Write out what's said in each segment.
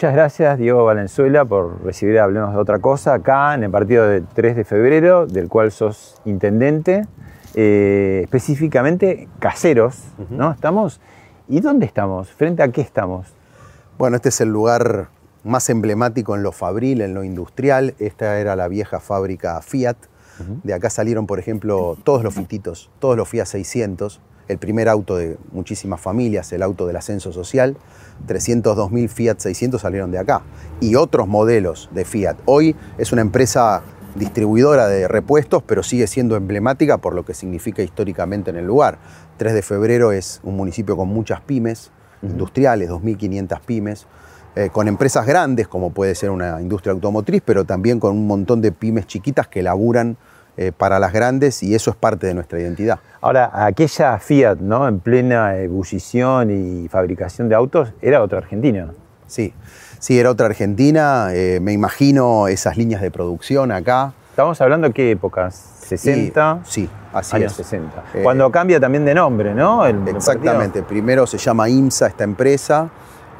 Muchas gracias, Diego Valenzuela, por recibir Hablemos de otra cosa acá en el partido del 3 de febrero, del cual sos intendente, eh, específicamente caseros, ¿no? Estamos. ¿Y dónde estamos? ¿Frente a qué estamos? Bueno, este es el lugar más emblemático en lo fabril, en lo industrial. Esta era la vieja fábrica Fiat. De acá salieron, por ejemplo, todos los fititos, todos los Fiat 600, el primer auto de muchísimas familias, el auto del ascenso social. 302.000 Fiat 600 salieron de acá. Y otros modelos de Fiat. Hoy es una empresa distribuidora de repuestos, pero sigue siendo emblemática por lo que significa históricamente en el lugar. 3 de febrero es un municipio con muchas pymes industriales, 2.500 pymes, eh, con empresas grandes como puede ser una industria automotriz, pero también con un montón de pymes chiquitas que laburan eh, para las grandes y eso es parte de nuestra identidad. Ahora, aquella Fiat, ¿no? En plena ebullición y fabricación de autos, era otra Argentina. Sí, sí, era otra Argentina, eh, me imagino esas líneas de producción acá. Estamos hablando de qué épocas? 60. Sí, así años es. 60. Eh, Cuando cambia también de nombre, ¿no? El- el Exactamente, primero se llama IMSA esta empresa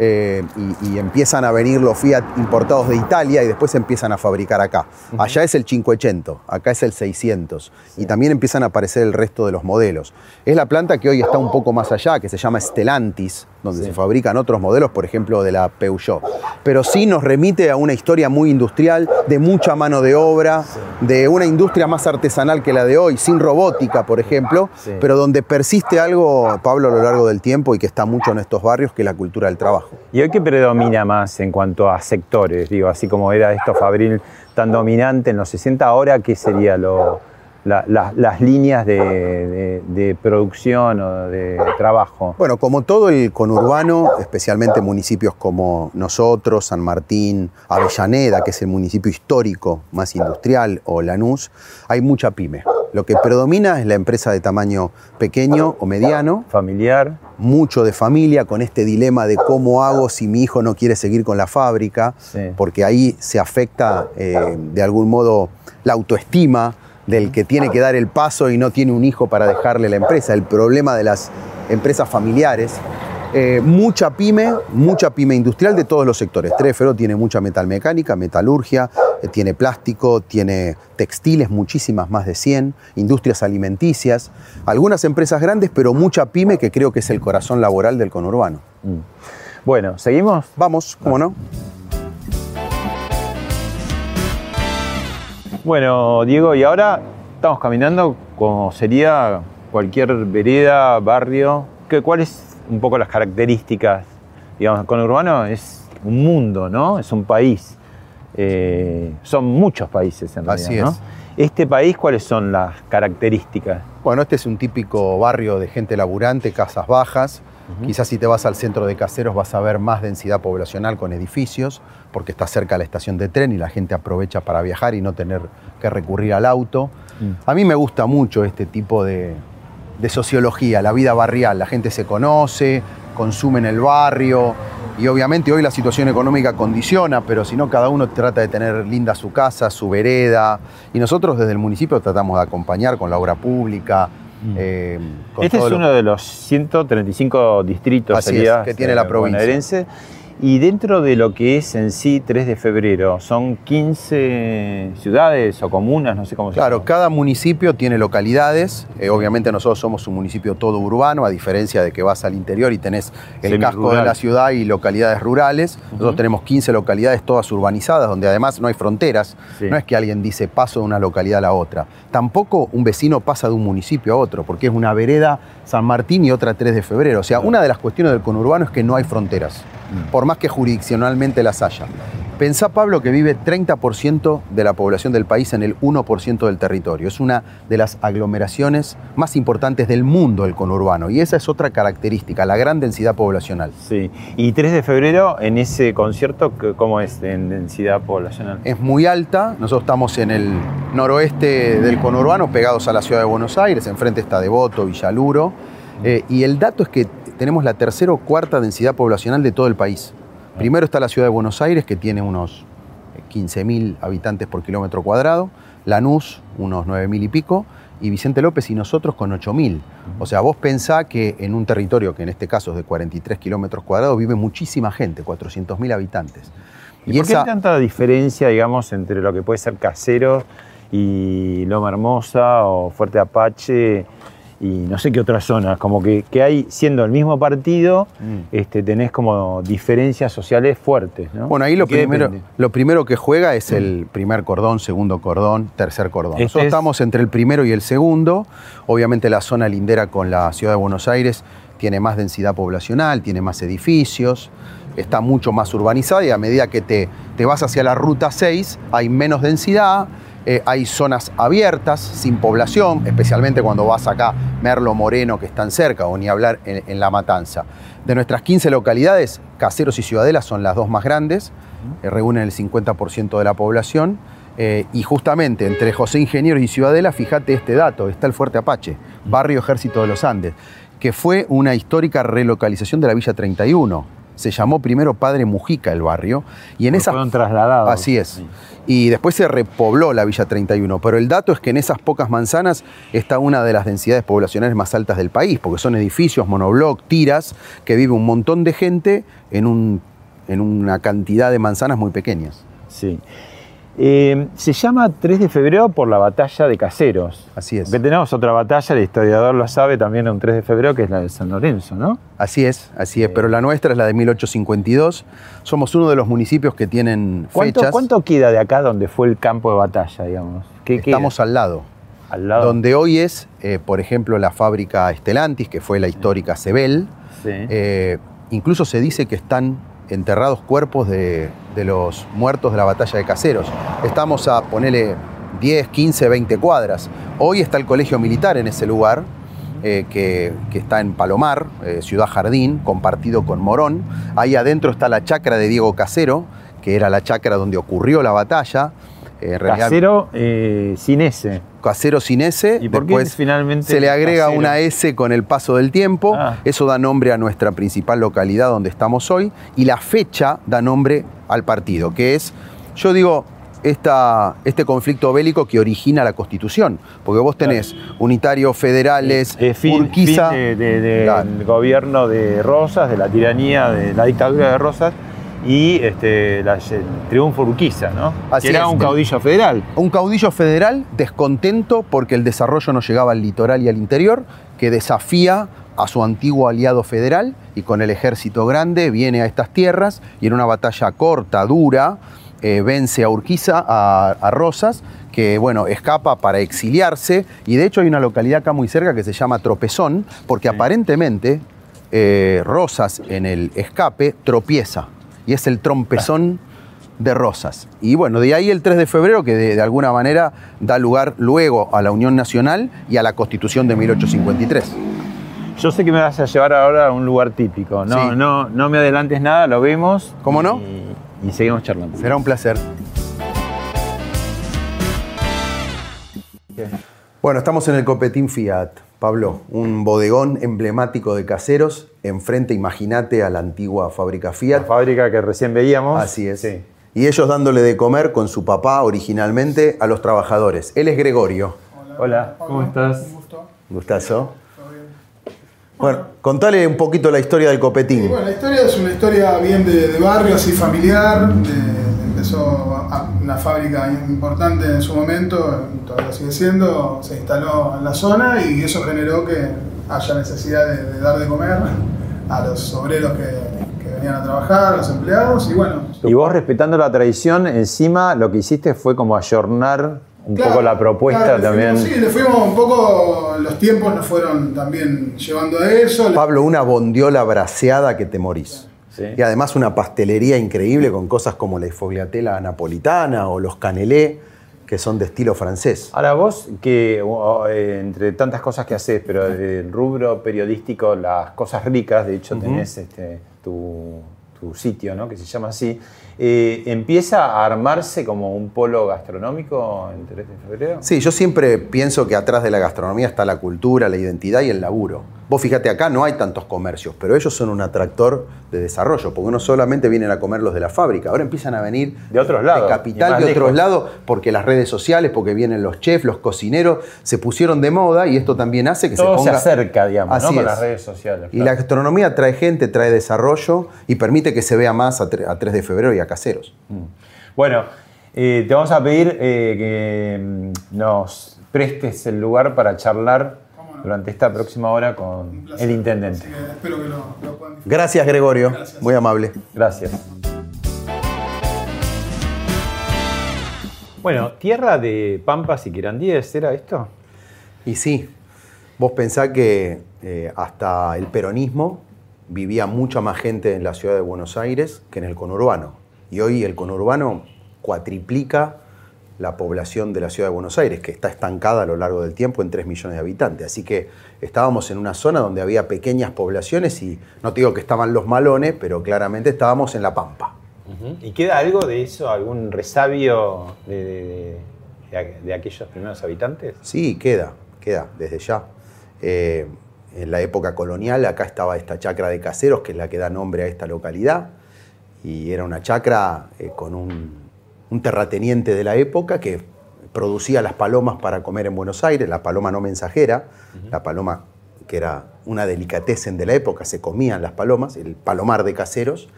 eh, y, y empiezan a venir los Fiat importados de Italia y después empiezan a fabricar acá. Allá es el 500, acá es el 600 y también empiezan a aparecer el resto de los modelos. Es la planta que hoy está un poco más allá, que se llama Stellantis, donde se fabrican otros modelos, por ejemplo de la Peugeot. Pero sí nos remite a una historia muy industrial, de mucha mano de obra, de una industria más artesanal que la de hoy, sin robótica, por ejemplo, Sí. pero donde persiste algo, Pablo, a lo largo del tiempo y que está mucho en estos barrios, que es la cultura del trabajo. ¿Y hoy qué predomina más en cuanto a sectores? Digo, así como era esto Fabril tan dominante en los 60, ahora qué sería lo, la- la- las líneas de, de- de producción o de trabajo. Bueno, como todo el conurbano, especialmente municipios como nosotros, San Martín, Avellaneda, que es el municipio histórico más industrial, o Lanús, hay mucha pyme. Lo que predomina es la empresa de tamaño pequeño o mediano, Familiar. mucho de familia, con este dilema de cómo hago si mi hijo no quiere seguir con la fábrica, Sí. porque ahí se afecta eh, de algún modo la autoestima del que tiene que dar el paso y no tiene un hijo para dejarle la empresa. El problema de las empresas familiares. Eh, mucha pyme, mucha pyme industrial de todos los sectores. Trefero tiene mucha metalmecánica, metalurgia, eh, tiene plástico, tiene textiles, muchísimas más de 100, industrias alimenticias, algunas empresas grandes, pero mucha pyme que creo que es el corazón laboral del conurbano. Mm. Bueno, ¿seguimos? Vamos, ¿cómo no? Bueno, Diego, y ahora estamos caminando como sería cualquier vereda, barrio. ¿Qué, ¿Cuáles un poco las características? Digamos, el conurbano es un mundo, ¿no? Es un país. Eh, son muchos países en realidad, Así es. ¿no? Este país, ¿cuáles son las características? Bueno, este es un típico barrio de gente laburante, casas bajas. Quizás si te vas al centro de Caseros vas a ver más densidad poblacional con edificios, porque está cerca la estación de tren y la gente aprovecha para viajar y no tener que recurrir al auto. Mm. A mí me gusta mucho este tipo de, de sociología, la vida barrial. La gente se conoce, consume en el barrio y obviamente hoy la situación económica condiciona, pero si no, cada uno trata de tener linda su casa, su vereda. Y nosotros desde el municipio tratamos de acompañar con la obra pública. Mm. eh, Este es uno de los 135 distritos Así es, sería, que tiene la eh, provincia. Y dentro de lo que es en sí 3 de febrero, son 15 ciudades o comunas, no sé cómo se Claro, llama. cada municipio tiene localidades. eh, obviamente nosotros somos un municipio todo urbano, a diferencia de que vas al interior y tenés el casco de la ciudad y localidades rurales. Nosotros tenemos 15 localidades todas urbanizadas, donde además no hay fronteras. Sí. No es que alguien dice paso de una localidad a la otra. Tampoco un vecino pasa de un municipio a otro, porque es una vereda San Martín y otra 3 de febrero. O sea, una de las cuestiones del conurbano es que no hay fronteras, Mm. por más que jurisdiccionalmente las haya. Pensá, Pablo, que vive 30% de la población del país en el 1% del territorio. Es una de las aglomeraciones más importantes del mundo, el conurbano. Y esa es otra característica, la gran densidad poblacional. Sí. Y 3 de febrero, en ese concierto, ¿qué- ¿cómo es en densidad poblacional? Es muy alta, nosotros estamos en el noroeste del conurbano, pegados a la ciudad de Buenos Aires, enfrente está Devoto, Villaluro. Eh, y el dato es que tenemos la tercera o cuarta densidad poblacional de todo el país. Primero está la ciudad de Buenos Aires, que tiene unos eh, 15.000 habitantes por kilómetro cuadrado, Lanús, unos 9.000 y pico, y Vicente López y nosotros con 8.000. O sea, vos pensá que en un territorio que en este caso es de 43 kilómetros cuadrados vive muchísima gente, 400.000 habitantes. ¿Y, por qué hay tanta diferencia, digamos, entre lo que puede ser Casero y Loma Hermosa o Fuerte Apache y no sé qué otras zonas? Como que, que hay, siendo el mismo partido, Mm. este, tenés como diferencias sociales fuertes, ¿no? Bueno, ahí lo ¿De qué primero, depende? lo primero que juega es el primer cordón, segundo cordón, tercer cordón. Este Nosotros es- estamos entre el primero y el segundo. Obviamente la zona lindera con la ciudad de Buenos Aires tiene más densidad poblacional, tiene más edificios, está mucho más urbanizada y a medida que te, te vas hacia la ruta 6 hay menos densidad, eh, hay zonas abiertas, sin población, especialmente cuando vas acá, Merlo, Moreno, que están cerca, o ni hablar en, en La Matanza. De nuestras 15 localidades, Caseros y Ciudadela son las dos más grandes, eh, reúnen el 50% de la población. eh, y justamente entre José Ingenieros y Ciudadela, fíjate este dato, está el Fuerte Apache, barrio Ejército de los Andes, que fue una histórica relocalización de la Villa 31. Se llamó primero Padre Mujica el barrio, y en esa fueron trasladados. Así es. Sí. Y después se repobló la Villa 31, pero el dato es que en esas pocas manzanas está una de las densidades poblacionales más altas del país, porque son edificios, monobloc, tiras, que vive un montón de gente en, un- en una cantidad de manzanas muy pequeñas. Sí. Eh, se llama 3 de febrero por la batalla de Caseros. Así es. Que tenemos otra batalla, el historiador lo sabe, también un 3 de febrero, que es la de San Lorenzo, ¿no? Así es, así es, pero la nuestra es la de 1852. Somos uno de los municipios que tienen ¿Cuánto, fechas. cuánto queda de acá donde fue el campo de batalla, digamos? ¿Qué queda? Estamos al lado. al lado. Donde hoy es, eh, por ejemplo, la fábrica Estelantis, que fue la histórica Sebel. Sí. Eh, incluso se dice que están enterrados cuerpos de, los muertos de la batalla de Caseros. Estamos a ponerle 10, 15, 20 cuadras. Hoy está el colegio militar en ese lugar, eh, que, está en Palomar, eh, Ciudad Jardín, compartido con Morón. Ahí adentro está la chacra de Diego Casero, que era la chacra donde ocurrió la batalla. Eh, Casero sin S. Casero sin S. ¿Y por qué después finalmente se le agrega Casero? una S con el paso del tiempo. Ah. Eso da nombre a nuestra principal localidad donde estamos hoy. Y la fecha da nombre al partido, que es, yo digo, esta, este conflicto bélico que origina la Constitución. Porque vos tenés unitarios federales, Eh, fin, Urquiza. fin de- de- de- Claro. del gobierno de Rosas, de la tiranía, de la dictadura de Rosas y este, la- el triunfo Urquiza, ¿no? Así que era es. un caudillo federal. Un caudillo federal descontento porque el desarrollo no llegaba al litoral y al interior, que desafía a su antiguo aliado federal y con el ejército grande viene a estas tierras y en una batalla corta, dura, eh, vence a Urquiza, a, a Rosas, que bueno, escapa para exiliarse y de hecho hay una localidad acá muy cerca que se llama Tropezón, porque aparentemente eh, Rosas en el escape tropieza y es el trompezón de Rosas. Y bueno, de ahí el 3 de febrero que de, de alguna manera da lugar luego a la Unión Nacional y a la Constitución de 1853. Yo sé que me vas a llevar ahora a un lugar típico. No, Sí. no, no me adelantes nada, lo vemos. ¿Cómo no? Y, y seguimos charlando. Será un placer. Bueno, estamos en el Copetín Fiat, Pablo, un bodegón emblemático de caseros, enfrente, imagínate, a la antigua fábrica Fiat. La fábrica que recién veíamos. Así es. Y ellos dándole de comer con su papá originalmente a los trabajadores. Él es Gregorio. Hola, ¿cómo estás? Un gusto. Gustazo. ¿Todo bien? Bueno, contale un poquito la historia del Copetín. bueno, la historia es una historia bien de, de barrio, así familiar. de- empezó una fábrica importante en su momento, todavía sigue siendo, se instaló en la zona y eso generó que haya necesidad de, de dar de comer a los obreros que, que venían a trabajar, a los empleados y bueno. Y vos respetando la tradición, encima lo que hiciste fue como ayornar un Claro, poco la propuesta claro, también. fuimos- sí, le fuimos un poco, los tiempos nos fueron también llevando a eso. Pablo, una bondiola braseada que te morís. Sí. Y además una pastelería increíble con cosas como la fogliatela napolitana o los canelé, que son de estilo francés. Ahora vos, que eh, entre tantas cosas que haces, pero del rubro periodístico, las cosas ricas, de hecho tenés este, tu, tu sitio, ¿no? que se llama así, eh, empieza a armarse como un polo gastronómico en 3 de febrero. Sí, yo siempre pienso que atrás de la gastronomía está la cultura, la identidad y el laburo. Vos fíjate, acá no hay tantos comercios, pero ellos son un atractor de desarrollo, porque no solamente vienen a comer los de la fábrica, ahora empiezan a venir De otros lados, de capital, de otros lejos. lados, porque las redes sociales, porque vienen los chefs, los cocineros, se pusieron de moda y esto también hace que Todo se se ponga... acerca, digamos, Así ¿no? con las redes sociales. Y la gastronomía trae gente, trae desarrollo y permite que se vea más a, tre- a 3 de febrero y a caseros. Bueno, eh, te vamos a pedir eh, que mm, nos prestes el lugar para charlar. Durante esta próxima hora con placer. el intendente. Que espero que lo, lo puedan. Gracias, Gregorio. Gracias. Muy amable. Gracias. Bueno, tierra de pampas y quirandíes, ¿era esto? Y sí, vos pensás que eh, hasta el peronismo vivía mucha más gente en la ciudad de Buenos Aires que en el conurbano. Y hoy el conurbano cuatriplica la población de la ciudad de Buenos Aires, que está estancada a lo largo del tiempo en 3 millones de habitantes. Así que estábamos en una zona donde había pequeñas poblaciones y no te digo que estaban los malones, pero claramente estábamos en la pampa. ¿Y queda algo de eso, algún resabio de, de- de- de aquellos primeros habitantes? Sí, queda, queda, desde ya. Eh, en la época colonial acá estaba esta chacra de caseros, que es la que da nombre a esta localidad, y era una chacra eh, con un, un terrateniente de la época que producía las palomas para comer en Buenos Aires, la paloma no mensajera, la paloma que era una delicatessen de la época, se comían las palomas, el palomar de caseros,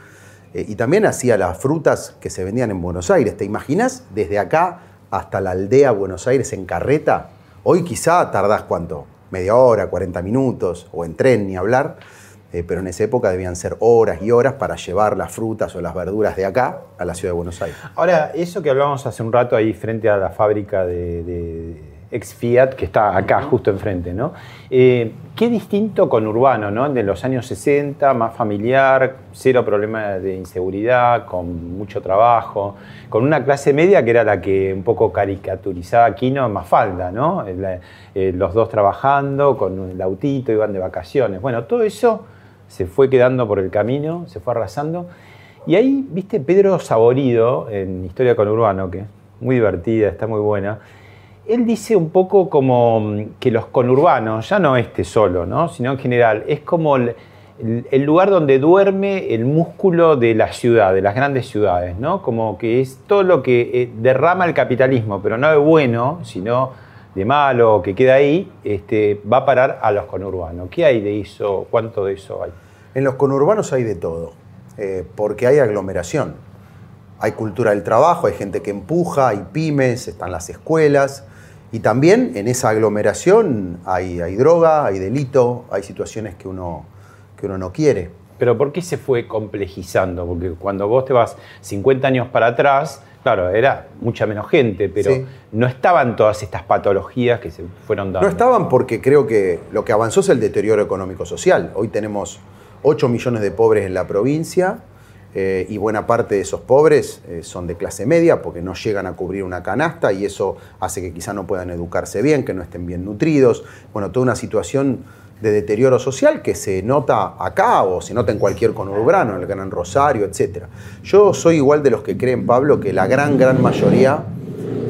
eh, y también hacía las frutas que se vendían en Buenos Aires. ¿Te imaginas desde acá hasta la aldea Buenos Aires en carreta? Hoy quizá tardás cuánto, media hora, 40 minutos, o en tren ni hablar, eh, pero en esa época debían ser horas y horas para llevar las frutas o las verduras de acá a la ciudad de Buenos Aires. Ahora, eso que hablábamos hace un rato ahí frente a la fábrica de, de ex Fiat, que está acá justo enfrente, ¿no? Eh, qué distinto con Urbano, ¿no? De los años 60, más familiar, cero problema de inseguridad, con mucho trabajo, con una clase media que era la que un poco caricaturizaba Aquino en Mafalda, ¿no? Eh, los dos trabajando, con el autito, iban de vacaciones. Bueno, todo eso se fue quedando por el camino, se fue arrasando. Y ahí, viste, Pedro Saborido, en Historia con Urbano, que es muy divertida, está muy buena, él dice un poco como mm, que los conurbanos, ya no este solo, ¿no? sino en general, es como el, el- lugar donde duerme el músculo de la ciudad, de las grandes ciudades, ¿no? Como que es todo lo que eh, derrama el capitalismo, pero no de bueno, sino de malo, que queda ahí, este, va a parar a los conurbanos. ¿Qué hay de eso? ¿Cuánto de eso hay? En los conurbanos hay de todo, eh, porque hay aglomeración. Hay cultura del trabajo, hay gente que empuja, hay pymes, están las escuelas. Y también en esa aglomeración hay, hay droga, hay delito, hay situaciones que uno, que uno no quiere. Pero ¿por qué se fue complejizando? Porque cuando vos te vas 50 años para atrás, claro, era mucha menos gente, pero Sí. no estaban todas estas patologías que se fueron dando. No estaban porque creo que lo que avanzó es el deterioro económico-social. Hoy tenemos 8 millones de pobres en la provincia eh, y buena parte de esos pobres eh, son de clase media porque no llegan a cubrir una canasta y eso hace que quizá no puedan educarse bien, que no estén bien nutridos. Bueno, toda una situación de deterioro social que se nota acá o se nota en cualquier conurbano, en el Gran Rosario, etc. Yo soy igual de los que creen, Pablo, que la gran, gran mayoría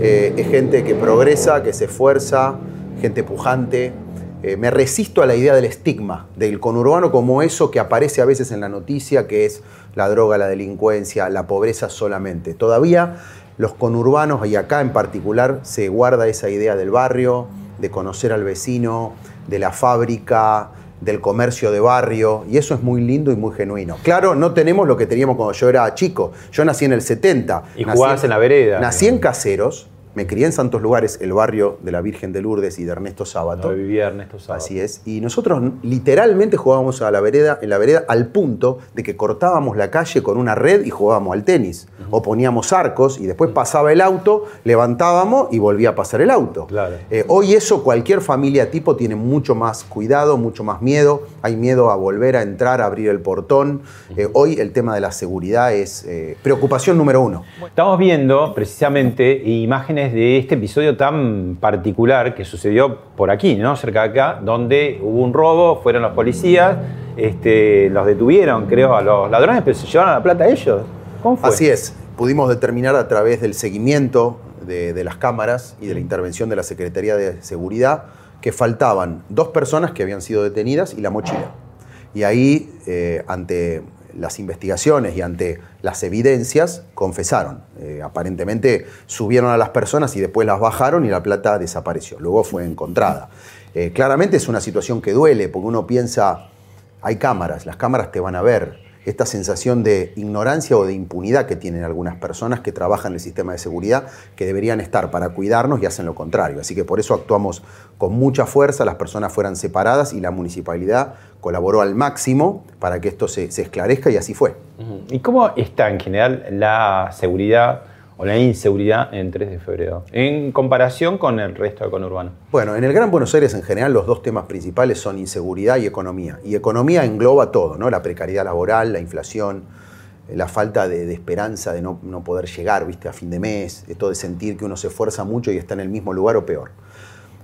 eh, es gente que progresa, que se esfuerza, gente pujante. Eh, me resisto a la idea del estigma, del conurbano como eso que aparece a veces en la noticia, que es la droga, la delincuencia, la pobreza solamente. Todavía los conurbanos, y acá en particular, se guarda esa idea del barrio, de conocer al vecino, de la fábrica, del comercio de barrio, y eso es muy lindo y muy genuino. Claro, no tenemos lo que teníamos cuando yo era chico. Yo nací en el 70. Y jugabas en la vereda. Nací en Caseros, me crié en santos lugares, el barrio de la Virgen de Lourdes y de Ernesto Sábato. Donde vivía Ernesto Sábato. Así es. Y nosotros literalmente jugábamos a la vereda, en la vereda al punto de que cortábamos la calle con una red y jugábamos al tenis. O poníamos arcos y después pasaba el auto, levantábamos y volvía a pasar el auto. Claro. Eh, hoy eso cualquier familia tipo tiene mucho más cuidado, mucho más miedo. Hay miedo a volver a entrar, a abrir el portón. Eh, hoy el tema de la seguridad es eh, preocupación número uno. Estamos viendo precisamente imágenes de este episodio tan particular que sucedió por aquí, ¿no? cerca de acá, donde hubo un robo, fueron los policías, este, los detuvieron, creo, a los ladrones, pero se llevaron la plata a ellos. ¿Cómo fue? Así es, pudimos determinar a través del seguimiento de, de las cámaras y de la intervención de la Secretaría de Seguridad que faltaban dos personas que habían sido detenidas y la mochila. Y ahí, eh, ante las investigaciones y ante las evidencias, confesaron. Eh, aparentemente subieron a las personas y después las bajaron y la plata desapareció. Luego fue encontrada. Eh, claramente es una situación que duele porque uno piensa, hay cámaras, las cámaras te van a ver. Esta sensación de ignorancia o de impunidad que tienen algunas personas que trabajan en el sistema de seguridad, que deberían estar para cuidarnos y hacen lo contrario. Así que por eso actuamos con mucha fuerza, las personas fueran separadas y la municipalidad colaboró al máximo para que esto se, se esclarezca y así fue. ¿Y cómo está en general la seguridad o la inseguridad en 3 de febrero en comparación con el resto del conurbano? Bueno, en el Gran Buenos Aires en general los dos temas principales son inseguridad y economía. Y economía engloba todo, ¿no? La precariedad laboral, la inflación, eh, la falta de, de esperanza de no, no poder llegar, ¿viste? A fin de mes, esto de sentir que uno se esfuerza mucho y está en el mismo lugar o peor.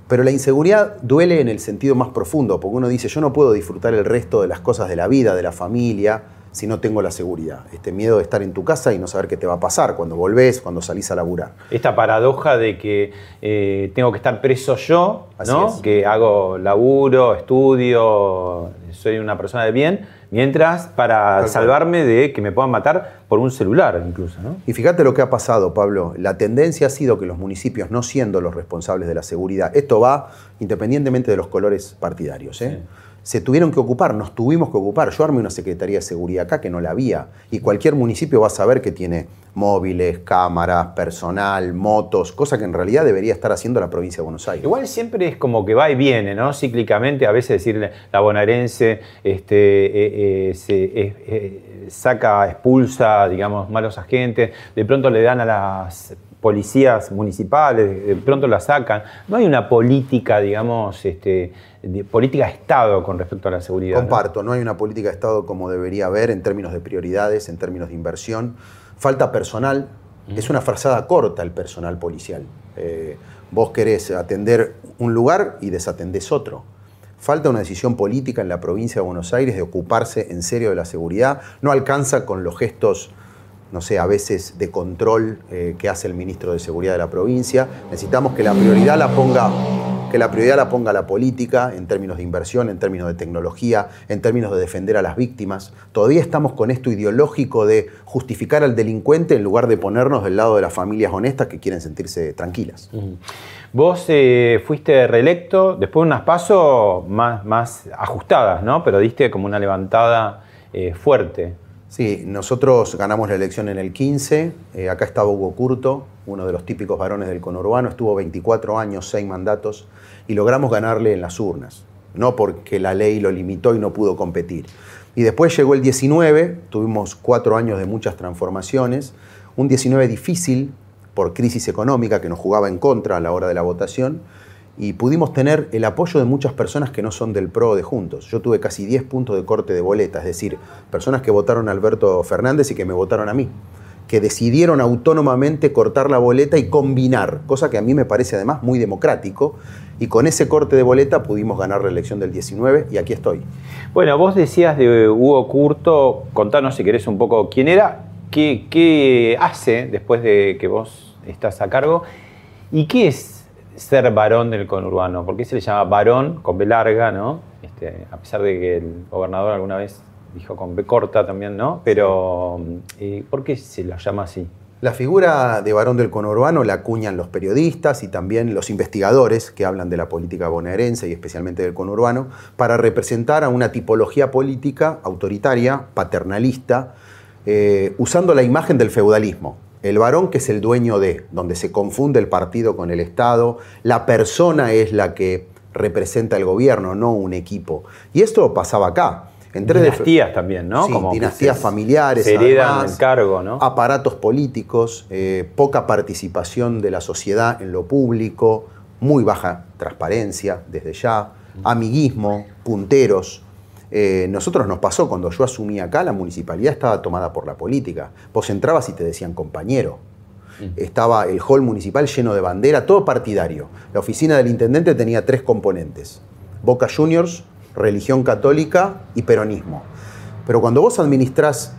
Pero la inseguridad duele en el sentido más profundo, porque uno dice, yo no puedo disfrutar el resto de las cosas de la vida, de la familia, si no tengo la seguridad. Este miedo de estar en tu casa y no saber qué te va a pasar cuando volvés, cuando salís a laburar. Esta paradoja de que eh, tengo que estar preso yo, Así ¿no? es. que hago laburo, estudio, soy una persona de bien, mientras para Tal cual. salvarme de que me puedan matar por un celular incluso. ¿no? Y fíjate lo que ha pasado, Pablo. La tendencia ha sido que los municipios, no siendo los responsables de la seguridad, esto va independientemente de los colores partidarios, ¿eh? Se tuvieron que ocupar, nos tuvimos que ocupar. Yo armé una Secretaría de Seguridad acá que no la había. Y cualquier municipio va a saber que tiene móviles, cámaras, personal, motos, cosa que en realidad debería estar haciendo la provincia de Buenos Aires. Igual siempre es como que va y viene, ¿no? Cíclicamente, a veces decirle la bonaerense este, eh, eh, se, eh, saca, expulsa, digamos, malos agentes, de pronto le dan a las policías municipales, de pronto la sacan. No hay una política, digamos, este, de política de Estado con respecto a la seguridad. Comparto, ¿no? hay una política de Estado como debería haber en términos de prioridades, en términos de inversión. Falta personal, es una frazada corta el personal policial. Eh, vos querés atender un lugar y desatendés otro. Falta una decisión política en la provincia de Buenos Aires de ocuparse en serio de la seguridad. No alcanza con los gestos, no sé, a veces de control eh, que hace el ministro de Seguridad de la provincia. Necesitamos que la prioridad la ponga que la prioridad la ponga la política en términos de inversión, en términos de tecnología, en términos de defender a las víctimas. Todavía estamos con esto ideológico de justificar al delincuente en lugar de ponernos del lado de las familias honestas que quieren sentirse tranquilas. Vos eh, fuiste reelecto, después de unas pasos más, más ajustadas, ¿no? Pero diste como una levantada eh, fuerte. Sí, nosotros ganamos la elección en el 15, eh, acá estaba Hugo Curto, uno de los típicos varones del conurbano, estuvo 24 años, 6 mandatos, y logramos ganarle en las urnas, no porque la ley lo limitó y no pudo competir. Y después llegó el 19, tuvimos cuatro años de muchas transformaciones, un 19 difícil por crisis económica que nos jugaba en contra a la hora de la votación, y pudimos tener el apoyo de muchas personas que no son del PRO de Juntos. Yo tuve casi 10 puntos de corte de boleta, es decir, personas que votaron a Alberto Fernández y que me votaron a mí, que decidieron autónomamente cortar la boleta y combinar, cosa que a mí me parece además muy democrático, y con ese corte de boleta pudimos ganar la elección del 19 y aquí estoy. Bueno, vos decías de Hugo Curto, contanos si querés un poco quién era, qué, qué hace después de que vos estás a cargo y qué es ser varón del conurbano? ¿Por qué se le llama varón con B larga, ¿no? Este, a pesar de que el gobernador alguna vez dijo con B corta también, ¿no? Pero eh, ¿por qué se lo llama así? La figura de varón del conurbano la acuñan los periodistas y también los investigadores que hablan de la política bonaerense y especialmente del conurbano para representar a una tipología política autoritaria, paternalista, eh, usando la imagen del feudalismo. El varón que es el dueño de, donde se confunde el partido con el Estado, la persona es la que representa el gobierno, no un equipo. Y esto pasaba acá. Entre dinastías también, ¿no? Sí, dinastías familiares, se el cargo, ¿no? aparatos políticos, eh, poca participación de la sociedad en lo público, muy baja transparencia desde ya, amiguismo, punteros. Eh, nosotros nos pasó cuando yo asumí acá, la municipalidad estaba tomada por la política. Vos entrabas y te decían compañero. Estaba el hall municipal lleno de bandera, todo partidario. La oficina del intendente tenía tres componentes. Boca Juniors, religión católica y peronismo. Pero cuando vos administrás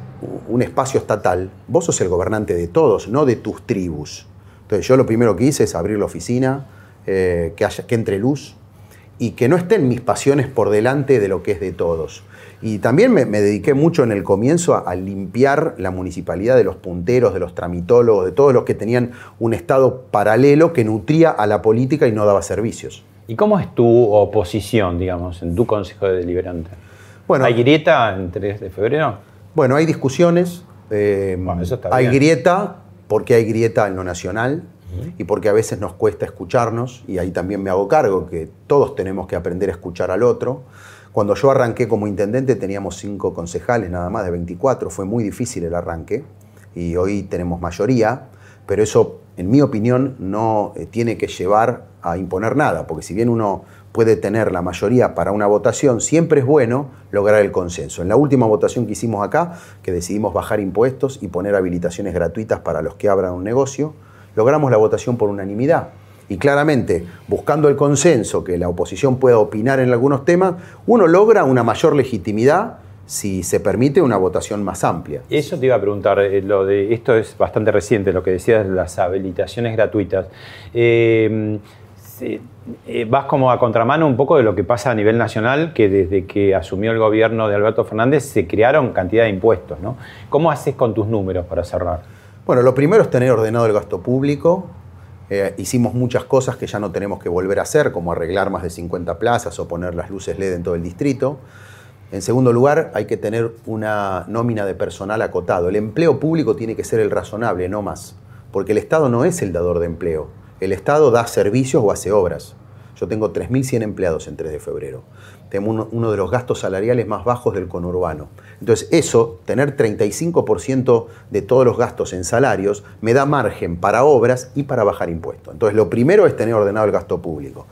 un espacio estatal, vos sos el gobernante de todos, no de tus tribus. Entonces yo lo primero que hice es abrir la oficina, eh, que, haya, que entre luz y que no estén mis pasiones por delante de lo que es de todos. Y también me, dediqué mucho en el comienzo a, a, limpiar la municipalidad de los punteros, de los tramitólogos, de todos los que tenían un estado paralelo que nutría a la política y no daba servicios. ¿Y cómo es tu oposición, digamos, en tu Consejo de Deliberante? Bueno, ¿Hay grieta en 3 de febrero? Bueno, hay discusiones. Eh, hay grieta porque hay grieta en lo nacional y porque a veces nos cuesta escucharnos, y ahí también me hago cargo que todos tenemos que aprender a escuchar al otro. Cuando yo arranqué como intendente teníamos cinco concejales nada más de 24, fue muy difícil el arranque y hoy tenemos mayoría, pero eso en mi opinión no eh, tiene que llevar a imponer nada, porque si bien uno puede tener la mayoría para una votación, siempre es bueno lograr el consenso. En la última votación que hicimos acá, que decidimos bajar impuestos y poner habilitaciones gratuitas para los que abran un negocio, logramos la votación por unanimidad. Y claramente, buscando el consenso, que la oposición pueda opinar en algunos temas, uno logra una mayor legitimidad si se permite una votación más amplia. Eso te iba a preguntar, eh, lo de, esto es bastante reciente, lo que decías, las habilitaciones gratuitas. Eh, eh, vas como a contramano un poco de lo que pasa a nivel nacional, que desde que asumió el gobierno de Alberto Fernández se crearon cantidad de impuestos. ¿no? ¿Cómo haces con tus números para cerrar? Bueno, lo primero es tener ordenado el gasto público. Eh, hicimos muchas cosas que ya no tenemos que volver a hacer, como arreglar más de 50 plazas o poner las luces LED en todo el distrito. En segundo lugar, hay que tener una nómina de personal acotado. El empleo público tiene que ser el razonable, no más, porque el Estado no es el dador de empleo. El Estado da servicios o hace obras. Yo tengo 3.100 empleados en 3 de febrero. Tengo uno, de los gastos salariales más bajos del conurbano. Entonces, eso, tener 35% de todos los gastos en salarios, me da margen para obras y para bajar impuestos. Entonces, lo primero es tener ordenado el gasto público.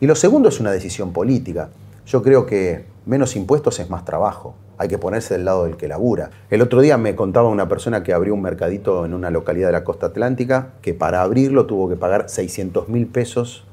Y lo segundo es una decisión política. Yo creo que menos impuestos es más trabajo. Hay que ponerse del lado del que labura. El otro día me contaba una persona que abrió un mercadito en una localidad de la costa atlántica que para abrirlo tuvo que pagar 600 mil pesos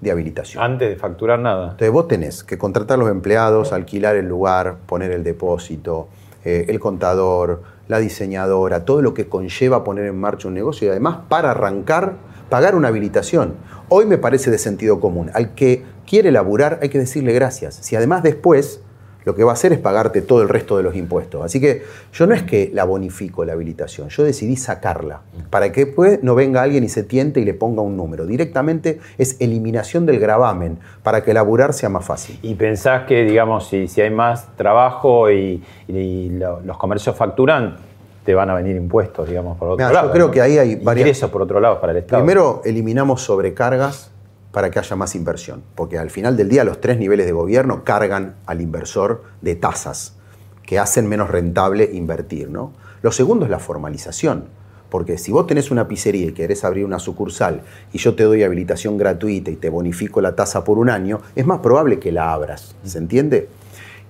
de habilitación. Antes de facturar nada. Entonces vos tenés que contratar los empleados, alquilar el lugar, poner el depósito, eh, el contador, la diseñadora, todo lo que conlleva poner en marcha un negocio y además para arrancar pagar una habilitación. Hoy me parece de sentido común. Al que quiere laburar, hay que decirle gracias. Si además después lo que va a hacer es pagarte todo el resto de los impuestos. Así que yo no es que la bonifico la habilitación, yo decidí sacarla para que después no venga alguien y se tiente y le ponga un número. Directamente es eliminación del gravamen para que laburar sea más fácil. ¿Y pensás que, digamos, si, si hay más trabajo y, los comercios facturan, te van a venir impuestos, digamos, por otro lado? Yo creo que ahí hay varios Ingresos, por otro lado, para el Estado. Primero, eliminamos sobrecargas para que haya más inversión, porque al final del día los tres niveles de gobierno cargan al inversor de tasas que hacen menos rentable invertir. ¿no? Lo segundo es la formalización, porque si vos tenés una pizzería y querés abrir una sucursal y yo te doy habilitación gratuita y te bonifico la tasa por un año, es más probable que la abras, ¿se entiende?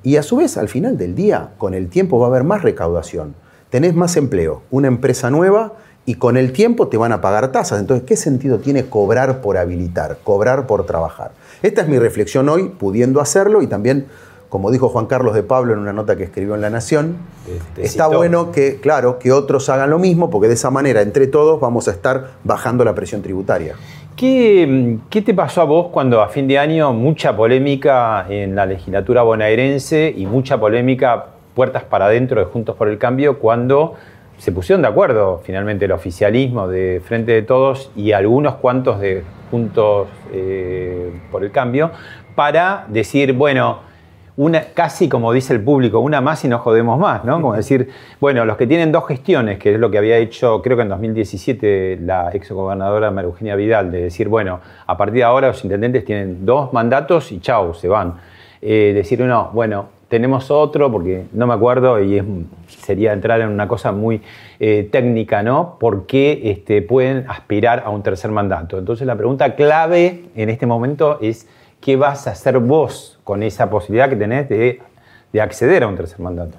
Y a su vez, al final del día, con el tiempo va a haber más recaudación. Tenés más empleo, una empresa nueva y con el tiempo te van a pagar tasas. Entonces, ¿qué sentido tiene cobrar por habilitar, cobrar por trabajar? Esta es mi reflexión hoy, pudiendo hacerlo y también, como dijo Juan Carlos de Pablo en una nota que escribió en La Nación, está bueno que, claro, que otros hagan lo mismo, porque de esa manera, entre todos, vamos a estar bajando la presión tributaria. ¿Qué, ¿Qué, te pasó a vos cuando a fin de año mucha polémica en la legislatura bonaerense y mucha polémica puertas para adentro de Juntos por el Cambio cuando se pusieron de acuerdo finalmente el oficialismo de Frente de Todos y algunos cuantos de Juntos eh, por el Cambio para decir, bueno, una, casi como dice el público, una más y no jodemos más, ¿no? Como decir, bueno, los que tienen dos gestiones, que es lo que había hecho, creo que en 2017, la exgobernadora María Eugenia Vidal, de decir, bueno, a partir de ahora los intendentes tienen dos mandatos y chau, se van. Eh, decir, no, bueno, tenemos otro, porque no me acuerdo y sería entrar en una cosa muy eh, técnica, ¿no? ¿Por qué este, pueden aspirar a un tercer mandato? Entonces la pregunta clave en este momento es, ¿qué vas a hacer vos con esa posibilidad que tenés de, acceder a un tercer mandato?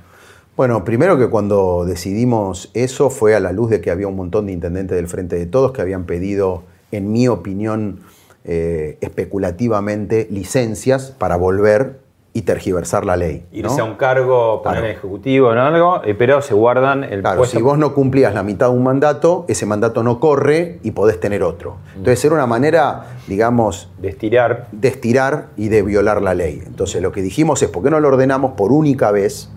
Bueno, primero que cuando decidimos eso fue a la luz de que había un montón de intendentes del Frente de Todos que habían pedido, en mi opinión, eh, especulativamente licencias para volver y tergiversar la ley. Irse a un cargo, poner ejecutivo o algo, eh, pero se guardan el Claro, si vos no cumplías la mitad de un mandato, ese mandato no corre y podés tener otro. Entonces era una manera, digamos... De estirar. De estirar y de violar la ley. Entonces lo que dijimos es, ¿por qué no lo ordenamos por única vez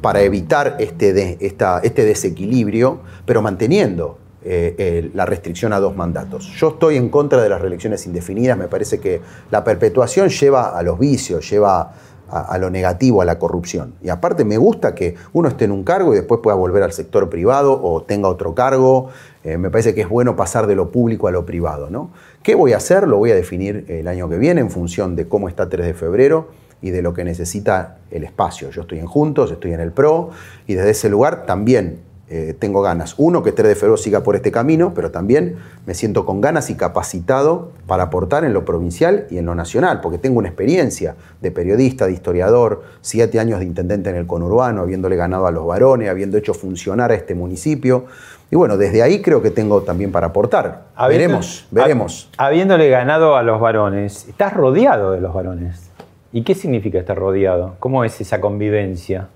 para evitar este, de, esta, este desequilibrio, pero manteniendo eh, la restricción a dos mandatos. Yo estoy en contra de las reelecciones indefinidas, me parece que la perpetuación lleva a los vicios, lleva a, lo negativo, a la corrupción. Y aparte me gusta que uno esté en un cargo y después pueda volver al sector privado o tenga otro cargo. Eh, me parece que es bueno pasar de lo público a lo privado. ¿no? ¿Qué voy a hacer? Lo voy a definir el año que viene en función de cómo está 3 de febrero y de lo que necesita el espacio. Yo estoy en Juntos, estoy en el PRO y desde ese lugar también eh, tengo ganas. Uno, que 3 de febrero siga por este camino, pero también me siento con ganas y capacitado para aportar en lo provincial y en lo nacional, porque tengo una experiencia de periodista, de historiador, siete años de intendente en el conurbano, habiéndole ganado a los varones, habiendo hecho funcionar a este municipio. Y bueno, desde ahí creo que tengo también para aportar. veremos, veremos. Habiéndole ganado a los varones, estás rodeado de los varones. ¿Y qué significa estar rodeado? ¿Cómo es esa convivencia?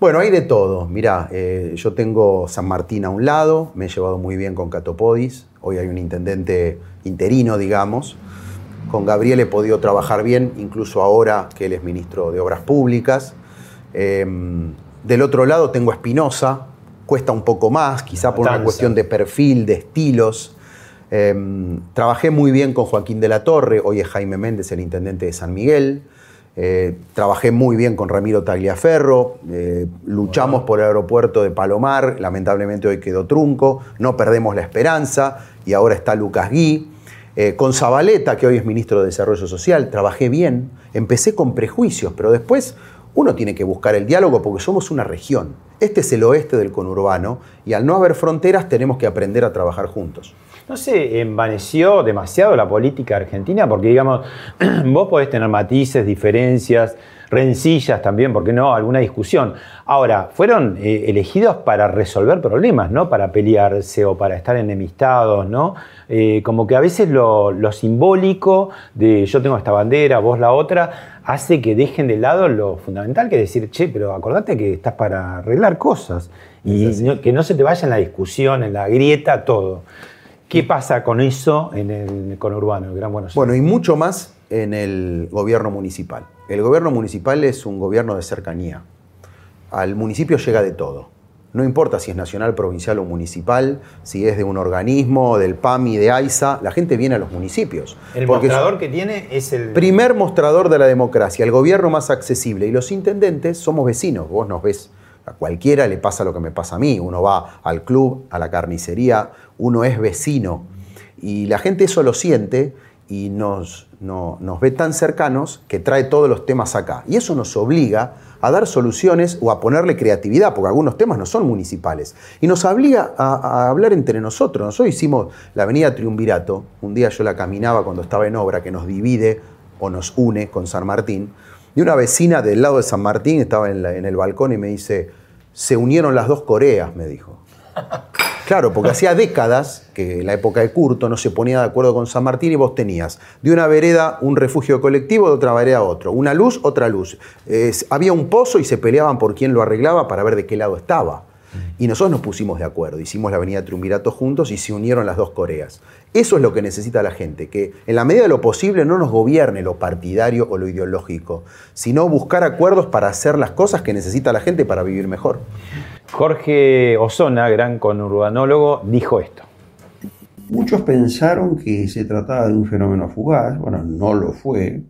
Bueno, hay de todo. Mirá, eh, yo tengo San Martín a un lado, me he llevado muy bien con Catopodis, hoy hay un intendente interino, digamos. Con Gabriel he podido trabajar bien, incluso ahora que él es ministro de Obras Públicas. Em, del otro lado tengo a Espinosa, cuesta un poco más, quizá por una cuestión de perfil, de estilos. Em, trabajé muy bien con Joaquín de la Torre, hoy es Jaime Méndez, el intendente de San Miguel. Eh, trabajé muy bien con Ramiro Tagliaferro, eh, luchamos por el aeropuerto de Palomar, lamentablemente hoy quedó trunco, no perdemos la esperanza y ahora está Lucas Gui. Eh, con Zabaleta, que hoy es ministro de Desarrollo Social, trabajé bien, empecé con prejuicios, pero después uno tiene que buscar el diálogo porque somos una región. Este es el oeste del conurbano y al no haber fronteras tenemos que aprender a trabajar juntos. ¿No se envaneció demasiado la política argentina? Porque, digamos, vos podés tener matices, diferencias, rencillas también, ¿por qué no? Alguna discusión. Ahora, fueron eh, elegidos para resolver problemas, ¿no? Para pelearse o para estar enemistados, ¿no? Eh, como que a veces lo, simbólico de yo tengo esta bandera, vos la otra, hace que dejen de lado lo fundamental que es decir, che, pero acordate que estás para arreglar cosas y que no se te vaya en la discusión, en la grieta, todo. ¿Qué pasa con eso en el conurbano, el Gran Buenos Aires? Bueno, y mucho más en el gobierno municipal. El gobierno municipal es un gobierno de cercanía. Al municipio llega de todo. No importa si es nacional, provincial o municipal, si es de un organismo, del PAMI, de AISA, la gente viene a los municipios. El mostrador que tiene es el... Primer mostrador de la democracia, el gobierno más accesible. Y los intendentes somos vecinos, vos nos ves a cualquiera le pasa lo que me pasa a mí. Uno va al club, a la carnicería, uno es vecino. Y la gente eso lo siente y nos, nos ve tan cercanos que trae todos los temas acá. Y eso nos obliga a dar soluciones o a ponerle creatividad, porque algunos temas no son municipales. Y nos obliga a, hablar entre nosotros. Nosotros hicimos la avenida Triunvirato, un día yo la caminaba cuando estaba en obra, que nos divide o nos une con San Martín, y una vecina del lado de San Martín estaba en, en el balcón y me dice, se unieron las dos Coreas, me dijo. Claro, porque hacía décadas que en la época de Curto no se ponía de acuerdo con San Martín y vos tenías de una vereda un refugio colectivo, de otra vereda otro. Una luz, otra luz. había un pozo y se peleaban por quién lo arreglaba para ver de qué lado estaba. Y nosotros nos pusimos de acuerdo, hicimos la Avenida Triunvirato juntos y se unieron las dos Coreas. Eso es lo que necesita la gente, que en la medida de lo posible no nos gobierne lo partidario o lo ideológico, sino buscar acuerdos para hacer las cosas que necesita la gente para vivir mejor. Jorge Osona, gran conurbanólogo, dijo esto. Muchos pensaron que se trataba de un fenómeno fugaz, bueno, no lo fue,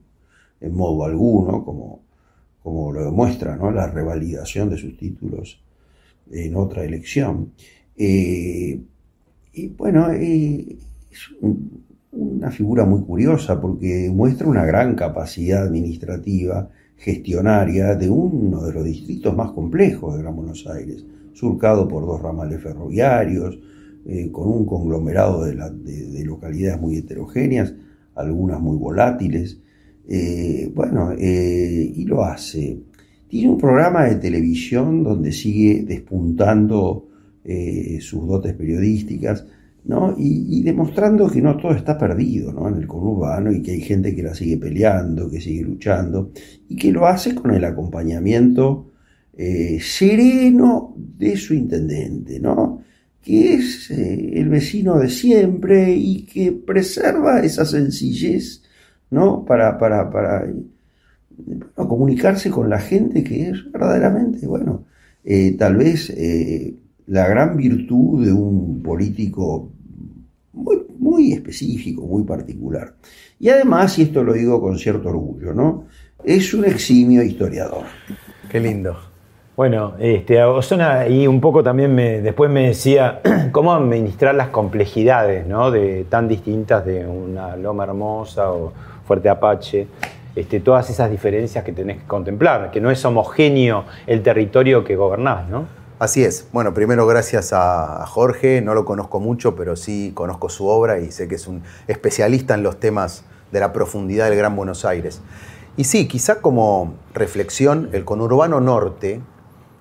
en modo alguno, como, como lo demuestra ¿no? la revalidación de sus títulos en otra elección. Eh, y bueno, eh, es una figura muy curiosa porque muestra una gran capacidad administrativa, gestionaria de uno de los distritos más complejos de Gran Buenos Aires, surcado por dos ramales ferroviarios, eh, con un conglomerado de, localidades muy heterogéneas, algunas muy volátiles. Eh, bueno, eh, y lo hace. Tiene un programa de televisión donde sigue despuntando sus dotes periodísticas, ¿no? Y, demostrando que no todo está perdido ¿no? en el conurbano y que hay gente que la sigue peleando, que sigue luchando, y que lo hace con el acompañamiento sereno de su intendente, ¿no? que es eh, el vecino de siempre y que preserva esa sencillez, ¿no? Para, para, para comunicarse con la gente que es verdaderamente, bueno, eh, tal vez eh, la gran virtud de un político muy, específico, muy particular. Y además, y esto lo digo con cierto orgullo, ¿no? Es un eximio historiador. Qué lindo. Bueno, este, Osona y un poco también me, después me decía cómo administrar las complejidades ¿no? de, tan distintas de una Loma Hermosa o Fuerte Apache, este, todas esas diferencias que tenés que contemplar, que no es homogéneo el territorio que gobernás, ¿no? Así es. Bueno, primero gracias a Jorge, no lo conozco mucho, pero sí conozco su obra y sé que es un especialista en los temas de la profundidad del Gran Buenos Aires. Y sí, quizá como reflexión, el conurbano norte,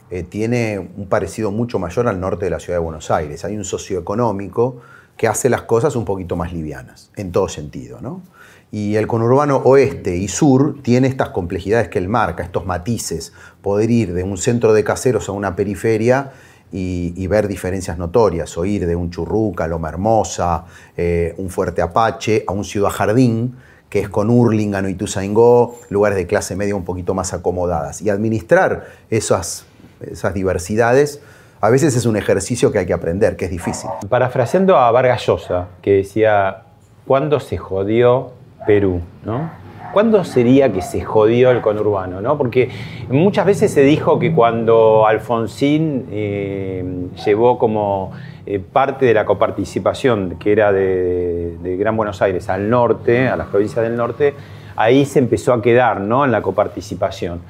eh, tiene un parecido mucho mayor al norte de la ciudad de Buenos Aires. Hay un socioeconómico que hace las cosas un poquito más livianas, en todo sentido. ¿no? Y el conurbano oeste y sur tiene estas complejidades que él marca, estos matices, poder ir de un centro de caseros a una periferia y, ver diferencias notorias, o ir de un Churruca, Loma Hermosa, eh, un Fuerte Apache, a un Ciudad Jardín, que es con Hurlingham y Ituzaingó, lugares de clase media un poquito más acomodadas. Y administrar esas esas diversidades, a veces es un ejercicio que hay que aprender, que es difícil. Parafraseando a Vargas Llosa, que decía, ¿cuándo se jodió Perú? ¿no? ¿Cuándo sería que se jodió el conurbano? ¿no? Porque muchas veces se dijo que cuando Alfonsín eh, llevó como eh, parte de la coparticipación, que era de, de, Gran Buenos Aires al norte, a las provincias del norte, ahí se empezó a quedar ¿no? en la coparticipación.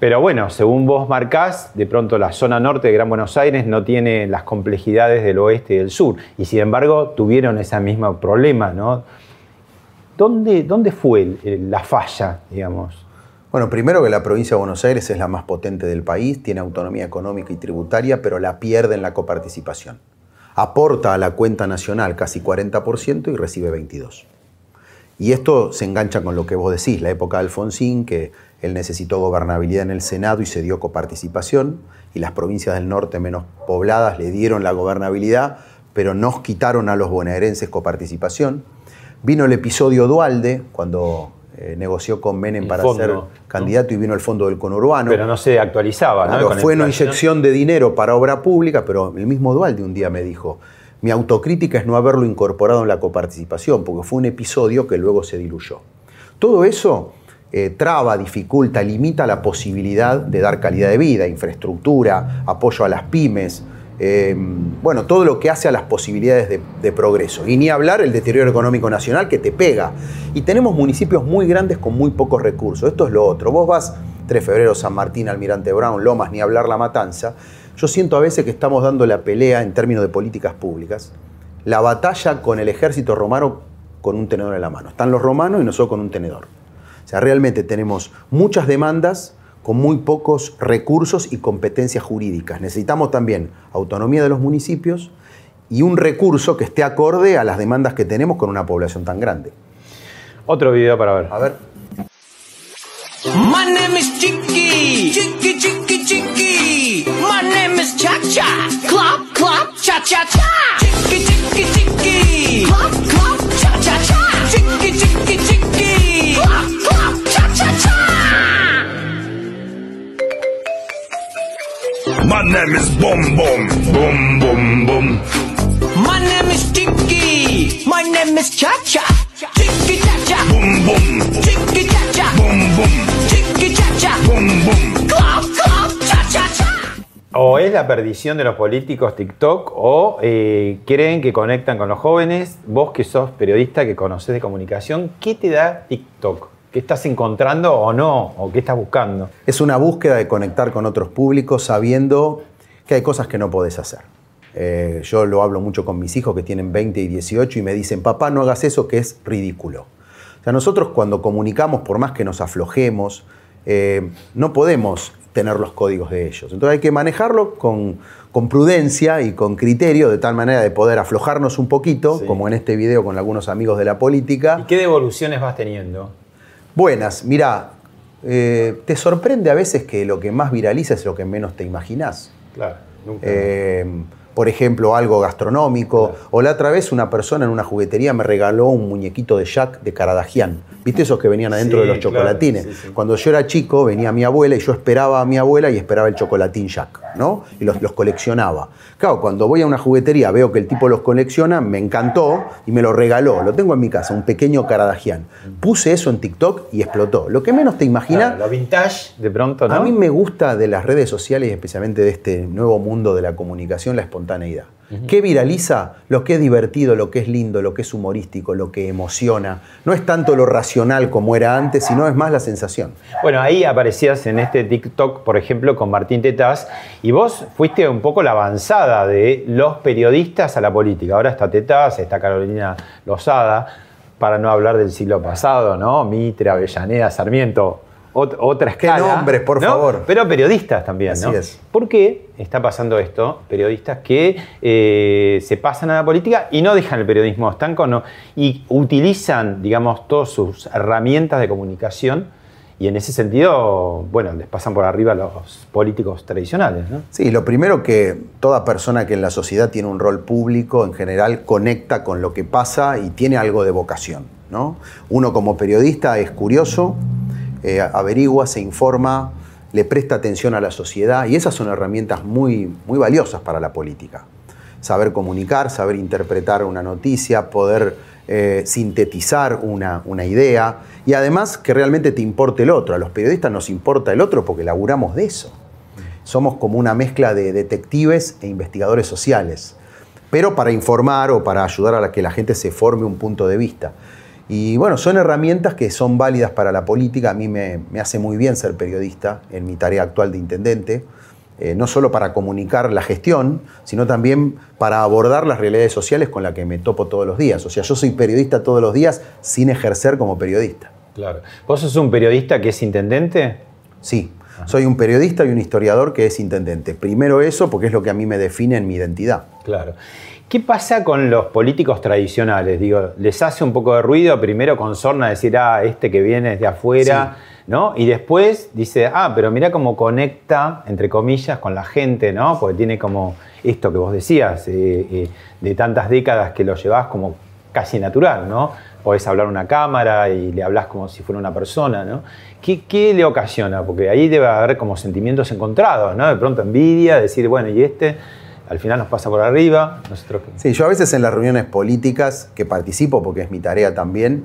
Pero bueno, según vos marcás, de pronto la zona norte de Gran Buenos Aires no tiene las complejidades del oeste y del sur. Y sin embargo, tuvieron ese mismo problema, ¿no? ¿Dónde, dónde fue la falla, digamos? Bueno, primero que la provincia de Buenos Aires es la más potente del país, tiene autonomía económica y tributaria, pero la pierde en la coparticipación. Aporta a la cuenta nacional casi 40% y recibe 22%. Y esto se engancha con lo que vos decís, la época de Alfonsín, que él necesitó gobernabilidad en el Senado y se dio coparticipación, y las provincias del norte menos pobladas le dieron la gobernabilidad, pero nos quitaron a los bonaerenses coparticipación. Vino el episodio Dualde, cuando eh, negoció con Menem para ser candidato y vino el fondo del conurbano. Pero no se actualizaba, ¿no? fue una inyección de dinero para obra pública, pero el mismo Dualde un día me dijo, mi autocrítica es no haberlo incorporado en la coparticipación, porque fue un episodio que luego se diluyó. Todo eso eh, traba, dificulta, limita la posibilidad de dar calidad de vida, infraestructura, apoyo a las pymes, eh, bueno, todo lo que hace a las posibilidades de, de, progreso. Y ni hablar el deterioro económico nacional que te pega. Y tenemos municipios muy grandes con muy pocos recursos. Esto es lo otro. Vos vas 3 de febrero, San Martín, Almirante Brown, Lomas, ni hablar La Matanza. Yo siento a veces que estamos dando la pelea en términos de políticas públicas, la batalla con el ejército romano con un tenedor en la mano. Están los romanos y nosotros con un tenedor. O sea, realmente tenemos muchas demandas con muy pocos recursos y competencias jurídicas. Necesitamos también autonomía de los municipios y un recurso que esté acorde a las demandas que tenemos con una población tan grande. Otro video para ver. A ver. My name is Chicky, Chicky, Chicky, Chicky. My name is Cha Cha, Clop, Clop, Cha Cha Cha. Chicky, Chicky, Chicky, Clop, Clop, Cha Cha Cha. Chicky, Chicky, My name is Boom Boom, Boom Boom Boom. My name is Chicky. My name is Cha Cha. Chicky Cha Cha. Boom Boom, Chicky Cha Cha. Boom Boom, Chicky Cha Cha. Boom Boom. Clop, Clop, Cha Cha Cha. O es la perdición de los políticos TikTok o eh, creen que conectan con los jóvenes. Vos que sos periodista, que conocés de comunicación, ¿qué te da TikTok? ¿Qué estás encontrando o no? ¿O qué estás buscando? Es una búsqueda de conectar con otros públicos sabiendo que hay cosas que no podés hacer. Eh, yo lo hablo mucho con mis hijos que tienen 20 y 18 y me dicen, papá, no hagas eso que es ridículo. O sea, nosotros cuando comunicamos, por más que nos aflojemos, eh, no podemos tener los códigos de ellos. Entonces hay que manejarlo con, con prudencia y con criterio, de tal manera de poder aflojarnos un poquito, Sí. como en este video con algunos amigos de la política. ¿Y qué devoluciones vas teniendo? Buenas, mira, eh, te sorprende a veces que lo que más viraliza es lo que menos te imaginás. Claro, nunca. Eh, por ejemplo, algo gastronómico. O la otra vez una persona en una juguetería me regaló un muñequito de Jack de Caradagian. ¿Viste esos que venían adentro Sí, de los claro, chocolatines? sí, sí. Cuando yo era chico venía mi abuela y yo esperaba a mi abuela y esperaba el chocolatín Jack, ¿no? Y los, los coleccionaba. Claro, cuando voy a una juguetería veo que el tipo los colecciona, me encantó y me lo regaló. Lo tengo en mi casa, un pequeño Caradagian. Puse eso en TikTok y explotó. Lo que menos te imaginas... Claro, lo vintage, de pronto, ¿no? A mí me gusta de las redes sociales y especialmente de este nuevo mundo de la comunicación la espontaneidad. ¿Qué viraliza? Lo que es divertido, lo que es lindo, lo que es humorístico, lo que emociona. No es tanto lo racional como era antes, sino es más la sensación. Bueno, ahí aparecías en este TikTok, por ejemplo, con Martín Tetaz, y vos fuiste un poco la avanzada de los periodistas a la política. Ahora está Tetaz, está Carolina Lozada, para no hablar del siglo pasado, ¿no? Mitre, Avellaneda, Sarmiento, ot- otra Qué escala. nombres, por ¿no? favor. Pero periodistas también, ¿no? Así es. ¿Por qué está pasando esto? Periodistas que eh, se pasan a la política y no dejan el periodismo estanco no, y utilizan, digamos, todas sus herramientas de comunicación y en ese sentido, bueno, les pasan por arriba los políticos tradicionales, ¿no? Sí, lo primero que toda persona que en la sociedad tiene un rol público, en general, conecta con lo que pasa y tiene algo de vocación. ¿no? Uno como periodista es curioso, eh, averigua, se informa, le presta atención a la sociedad y esas son herramientas muy, muy valiosas para la política. Saber comunicar, saber interpretar una noticia, poder eh, sintetizar una, una idea y además que realmente te importe el otro. A los periodistas nos importa el otro porque laburamos de eso. Somos como una mezcla de detectives e investigadores sociales, pero para informar o para ayudar a que la gente se forme un punto de vista. Y bueno, son herramientas que son válidas para la política. A mí me, me hace muy bien ser periodista en mi tarea actual de intendente, eh, no solo para comunicar la gestión, sino también para abordar las realidades sociales con las que me topo todos los días. O sea, yo soy periodista todos los días sin ejercer como periodista. Claro. ¿Vos sos un periodista que es intendente? Sí, soy un periodista y un historiador que es intendente. Primero eso porque es lo que a mí me define en mi identidad. Claro. ¿Qué pasa con los políticos tradicionales? Digo, les hace un poco de ruido primero con sorna decir, ah, este que viene es de afuera, ¿no? Y después dice, ah, pero mira cómo conecta, entre comillas, con la gente, ¿no? Porque tiene como esto que vos decías, eh, eh, de tantas décadas que lo llevás como casi natural, ¿no? Podés hablar a una cámara y le hablas como si fuera una persona, ¿no? ¿Qué, ¿Qué le ocasiona? Porque ahí debe haber como sentimientos encontrados, ¿no? De pronto envidia, decir, bueno, y este al final nos pasa por arriba, nosotros... Sí, yo a veces en las reuniones políticas que participo, porque es mi tarea también,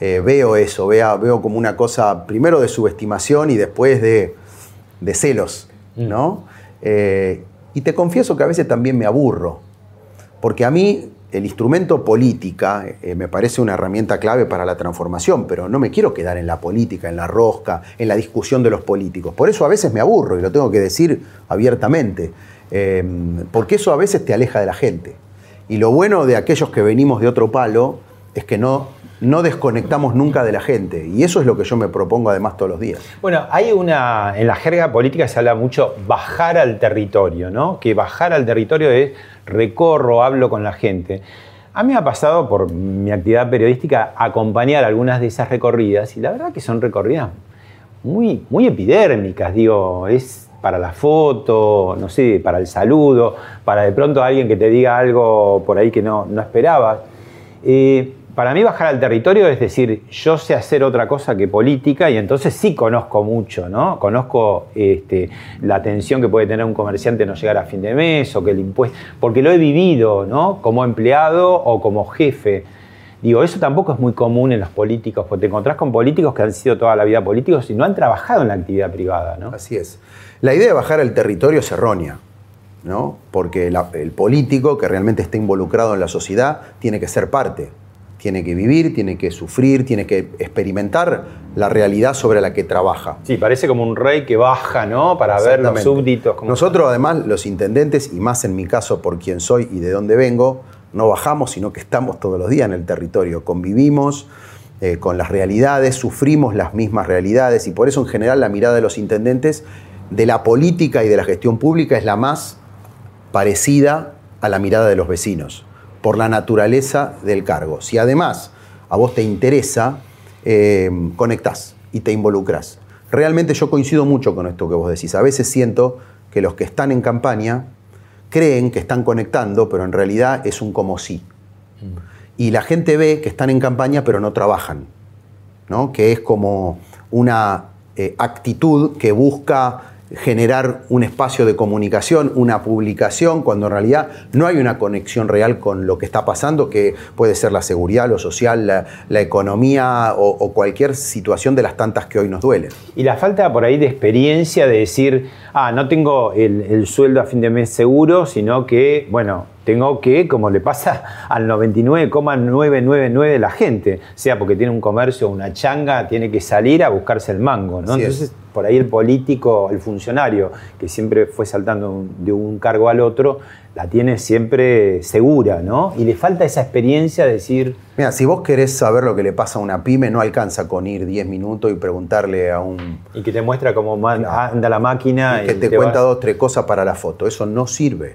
eh, veo eso, veo, veo como una cosa primero de subestimación y después de, de celos, ¿no? Eh, y te confieso que a veces también me aburro, porque a mí el instrumento política eh, me parece una herramienta clave para la transformación, pero no me quiero quedar en la política, en la rosca, en la discusión de los políticos. Por eso a veces me aburro y lo tengo que decir abiertamente, eh, porque eso a veces te aleja de la gente. Y lo bueno de aquellos que venimos de otro palo es que no, no desconectamos nunca de la gente. Y eso es lo que yo me propongo además todos los días. Bueno, hay una, en la jerga política se habla mucho bajar al territorio, ¿no? Que bajar al territorio es recorro, hablo con la gente. A mí me ha pasado por mi actividad periodística acompañar algunas de esas recorridas y la verdad que son recorridas muy, muy epidérmicas, digo, es para la foto, no sé, para el saludo, para de pronto alguien que te diga algo por ahí que no, no esperabas. Eh, para mí bajar al territorio es decir, yo sé hacer otra cosa que política y entonces sí conozco mucho, ¿no? Conozco este, la tensión que puede tener un comerciante no llegar a fin de mes o que el impuesto, porque lo he vivido, ¿no? Como empleado o como jefe. Digo, eso tampoco es muy común en los políticos, porque te encontrás con políticos que han sido toda la vida políticos y no han trabajado en la actividad privada, ¿no? Así es. La idea de bajar al territorio es errónea, ¿no? Porque la- el político que realmente está involucrado en la sociedad tiene que ser parte. Tiene que vivir, tiene que sufrir, tiene que experimentar la realidad sobre la que trabaja. Sí, parece como un rey que baja, ¿no? Para ver los súbditos. cómo- Nosotros, además, los intendentes, y más en mi caso por quién soy y de dónde vengo, no bajamos, sino que estamos todos los días en el territorio. Convivimos eh, con las realidades, sufrimos las mismas realidades, y por eso, en general, la mirada de los intendentes de la política y de la gestión pública es la más parecida a la mirada de los vecinos, por la naturaleza del cargo. Si además a vos te interesa, eh, conectás y te involucras. Realmente yo coincido mucho con esto que vos decís. A veces siento que los que están en campaña creen que están conectando, pero en realidad es un como sí. Y la gente ve que están en campaña, pero no trabajan. ¿no? que es como una eh, actitud que busca generar un espacio de comunicación, una publicación, cuando en realidad no hay una conexión real con lo que está pasando, que puede ser la seguridad, lo social, la, economía o, cualquier situación de las tantas que hoy nos duelen. Y la falta por ahí de experiencia de decir, ah, no tengo el sueldo a fin de mes seguro, sino que, bueno, tengo que, como le pasa al 99,999 de la gente, sea porque tiene un comercio o una changa, tiene que salir a buscarse el mango, ¿no? Es. Entonces, por ahí el político, el funcionario, que siempre fue saltando de un cargo al otro, la tiene siempre segura, ¿no? Y le falta esa experiencia de decir, Mira, si vos querés saber lo que le pasa a una pyme, no alcanza con ir 10 minutos y preguntarle a un y que te muestra cómo anda la máquina. y que y te, te cuenta vas- dos, tres cosas para la foto. Eso no sirve.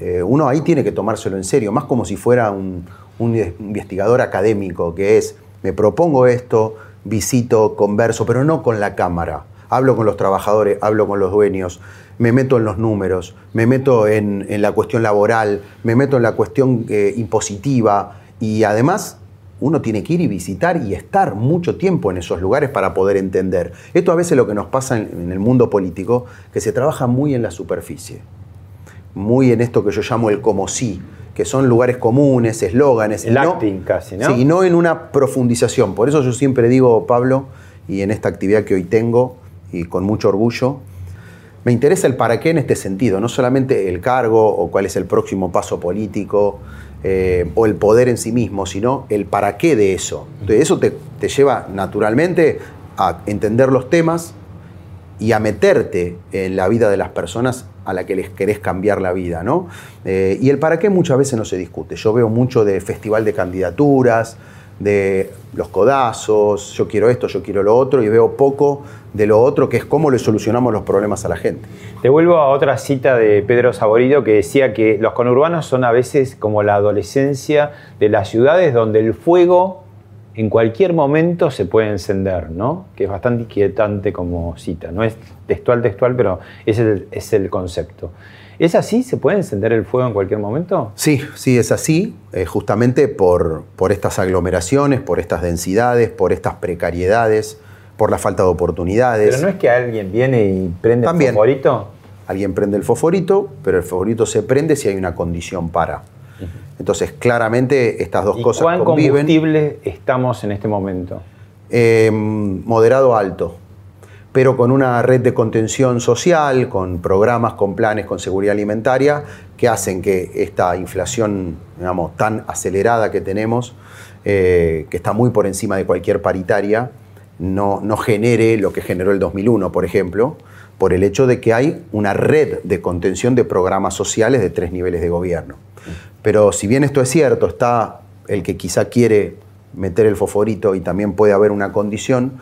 Eh, uno ahí tiene que tomárselo en serio, más como si fuera un, investigador académico, que es, me propongo esto, visito, converso, pero no con la cámara. Hablo con los trabajadores, hablo con los dueños, me meto en los números, me meto en, la cuestión laboral, me meto en la cuestión eh, impositiva y además uno tiene que ir y visitar y estar mucho tiempo en esos lugares para poder entender. Esto a veces lo que nos pasa en, en el mundo político, que se trabaja muy en la superficie, muy en esto que yo llamo el como sí, que son lugares comunes, eslóganes. El y no- acting casi, ¿no? Sí, y no en una profundización. Por eso yo siempre digo, Pablo, y en esta actividad que hoy tengo, y con mucho orgullo, me interesa el para qué en este sentido, no solamente el cargo o cuál es el próximo paso político eh, o el poder en sí mismo, sino el para qué de eso. Entonces, eso te, te lleva naturalmente a entender los temas y a meterte en la vida de las personas a la que les querés cambiar la vida, ¿no? Eh, y el para qué muchas veces no se discute. Yo veo mucho de festival de candidaturas, de los codazos, yo quiero esto, yo quiero lo otro, y veo poco de lo otro, que es cómo le solucionamos los problemas a la gente. Te vuelvo a otra cita de Pedro Saborido que decía que los conurbanos son a veces como la adolescencia de las ciudades donde el fuego en cualquier momento se puede encender, ¿no? Que es bastante inquietante como cita. No es textual, textual, pero es el, es el concepto. ¿Es así? ¿Se puede encender el fuego en cualquier momento? Sí, sí, es así, eh, justamente por, por estas aglomeraciones, por estas densidades, por estas precariedades, por la falta de oportunidades. Pero no es que alguien viene y prende También. el favorito. Alguien prende el fosforito, pero el fosforito se prende si hay una condición para. Entonces, claramente estas dos ¿Y cosas cuán conviven. combustible estamos en este momento? Eh, moderado alto, pero con una red de contención social, con programas, con planes, con seguridad alimentaria, que hacen que esta inflación, digamos, tan acelerada que tenemos, eh, que está muy por encima de cualquier paritaria, no, no genere lo que generó el 2001, por ejemplo, por el hecho de que hay una red de contención de programas sociales de tres niveles de gobierno. Pero si bien esto es cierto, está el que quizá quiere meter el fosforito y también puede haber una condición,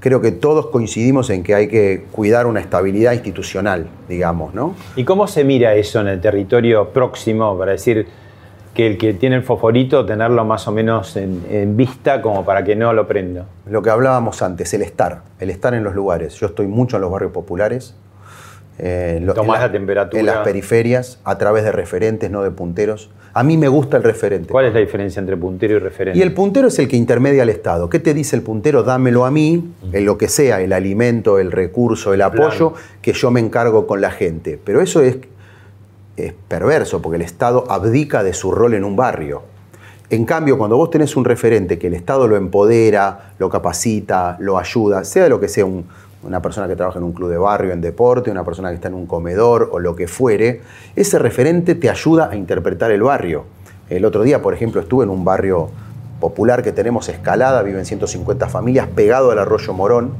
creo que todos coincidimos en que hay que cuidar una estabilidad institucional, digamos, ¿no? ¿Y cómo se mira eso en el territorio próximo para decir, que el que tiene el fosforito tenerlo más o menos en, en vista como para que no lo prenda. Lo que hablábamos antes, el estar, el estar en los lugares. Yo estoy mucho en los barrios populares. eh, lo- Tomás en la temperatura. En las periferias, a través de referentes, no de punteros. A mí me gusta el referente. ¿Cuál es la diferencia entre puntero y referente? Y el puntero es el que intermedia al Estado. ¿Qué te dice el puntero? Dámelo a mí, en lo que sea, el alimento, el recurso, el apoyo, que yo me encargo con la gente. Pero eso es, es perverso, porque el Estado abdica de su rol en un barrio. En cambio, cuando vos tenés un referente que el Estado lo empodera, lo capacita, lo ayuda, sea lo que sea, un- una persona que trabaja en un club de barrio, en deporte, una persona que está en un comedor o lo que fuere, ese referente te ayuda a interpretar el barrio. El otro día, por ejemplo, estuve en un barrio popular que tenemos escalada, viven 150 familias, pegado al arroyo Morón,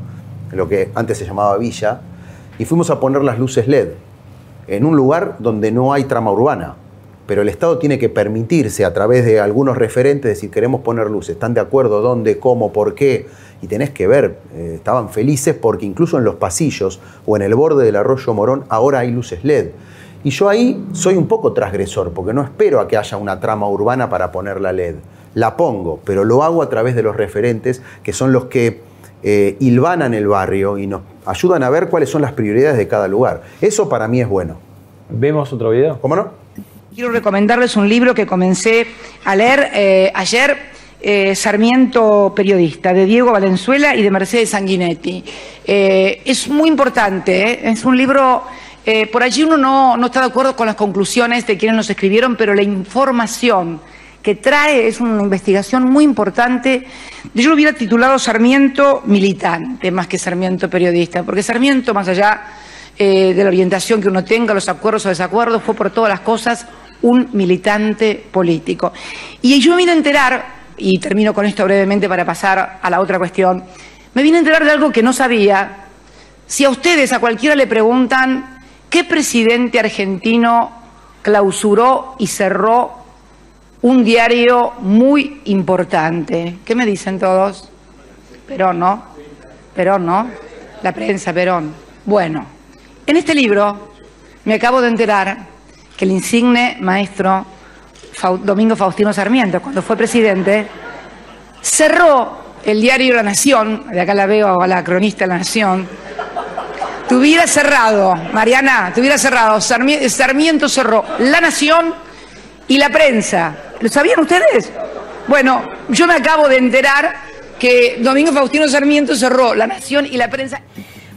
lo que antes se llamaba Villa, y fuimos a poner las luces LED en un lugar donde no hay trama urbana. Pero el Estado tiene que permitirse a través de algunos referentes decir queremos poner luces, ¿están de acuerdo? ¿Dónde? ¿Cómo? ¿Por qué? Y tenés que ver, eh, estaban felices porque incluso en los pasillos o en el borde del arroyo Morón ahora hay luces LED. Y yo ahí soy un poco transgresor porque no espero a que haya una trama urbana para poner la LED. La pongo, pero lo hago a través de los referentes que son los que eh, hilvanan el barrio y nos ayudan a ver cuáles son las prioridades de cada lugar. Eso para mí es bueno. ¿Vemos otro video? ¿Cómo no? Quiero recomendarles un libro que comencé a leer eh, ayer, eh, Sarmiento Periodista, de Diego Valenzuela y de Mercedes Sanguinetti. Eh, es muy importante, es un libro, por allí uno no, no está de acuerdo con las conclusiones de quienes nos escribieron, pero la información que trae es una investigación muy importante. Yo lo hubiera titulado Sarmiento militante, más que Sarmiento periodista, porque Sarmiento, más allá de la orientación que uno tenga, los acuerdos o desacuerdos, fue por todas las cosas un militante político. Y yo me vine a enterar, y termino con esto brevemente para pasar a la otra cuestión, me vine a enterar de algo que no sabía. Si a ustedes, a cualquiera le preguntan, ¿qué presidente argentino clausuró y cerró un diario muy importante? ¿Qué me dicen todos? Perón, ¿no? Perón, ¿no? La prensa, Perón. Bueno, en este libro me acabo de enterar que el insigne maestro Domingo Faustino Sarmiento, cuando fue presidente, cerró el diario La Nación, de acá la veo a la cronista La Nación, tuviera cerrado, Mariana, tuviera cerrado, Sarmi- Sarmiento cerró La Nación y la prensa. ¿Lo sabían ustedes? Bueno, yo me acabo de enterar que Domingo Faustino Sarmiento cerró La Nación y la prensa.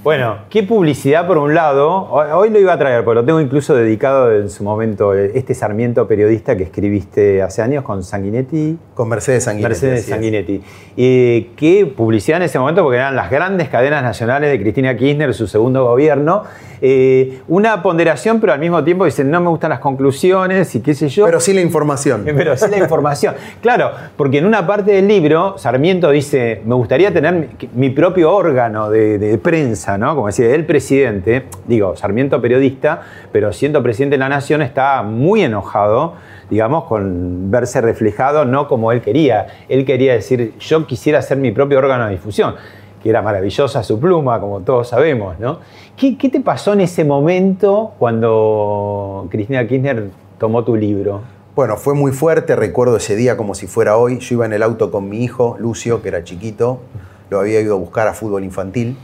Bueno, qué publicidad por un lado. Hoy lo iba a traer, pero lo tengo incluso dedicado en su momento, eh, este Sarmiento periodista que escribiste hace años con Sanguinetti. Con Mercedes Sanguinetti. Mercedes. Sanguinetti. Y qué publicidad en ese momento, porque eran las grandes cadenas nacionales de Cristina Kirchner, su segundo gobierno. Eh, una ponderación, pero al mismo tiempo dicen, no me gustan las conclusiones y qué sé yo. Pero sí la información. Pero sí la información. Claro, porque en una parte del libro, Sarmiento dice, me gustaría tener mi, mi propio órgano de, de prensa, ¿no? Como decía, el presidente, digo, Sarmiento periodista, pero siendo presidente de la nación está muy enojado, digamos, con verse reflejado no como él quería. Él quería decir, yo quisiera ser mi propio órgano de difusión que era maravillosa su pluma, como todos sabemos, ¿no? ¿Qué, qué te pasó en ese momento cuando Cristina Kirchner tomó tu libro? Bueno, fue muy fuerte, recuerdo ese día como si fuera hoy. Yo iba en el auto con mi hijo, Lucio, que era chiquito, lo había ido a buscar a fútbol infantil,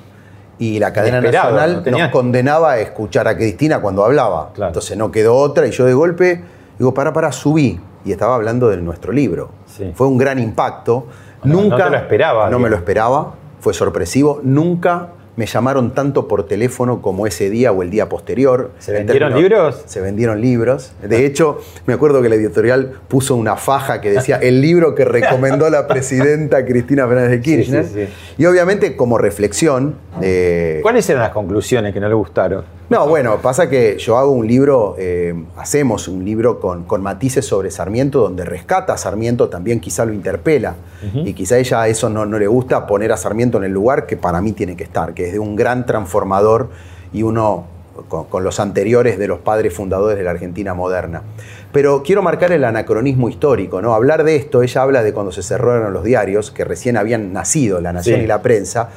y la cadena nacional no nos condenaba a escuchar a Cristina cuando hablaba. Claro. Entonces no quedó otra, y yo de golpe digo, para, para, subí. Y estaba hablando de nuestro libro. Sí. Fue un gran impacto. Nunca, no te lo esperabas, No me lo esperaba, fue sorpresivo. Nunca me llamaron tanto por teléfono como ese día o el día posterior. ¿Se En vendieron términos- libros? se vendieron libros. De hecho, me acuerdo que la editorial puso una faja que decía el libro que recomendó la presidenta Cristina Fernández de Kirchner. sí, sí. Y obviamente como reflexión... eh, ¿Cuáles eran las conclusiones que no le gustaron? no, bueno, pasa que yo hago un libro, eh, hacemos un libro con, con matices sobre Sarmiento, donde rescata a Sarmiento, también quizá lo interpela. Y quizá ella a eso no, no le gusta poner a Sarmiento en el lugar que para mí tiene que estar, que es de un gran transformador y uno con, con los anteriores de los padres fundadores de la Argentina moderna. Pero quiero marcar el anacronismo histórico, ¿no? Hablar de esto, ella habla de cuando se cerraron los diarios, que recién habían nacido La Nación Sí. y la prensa,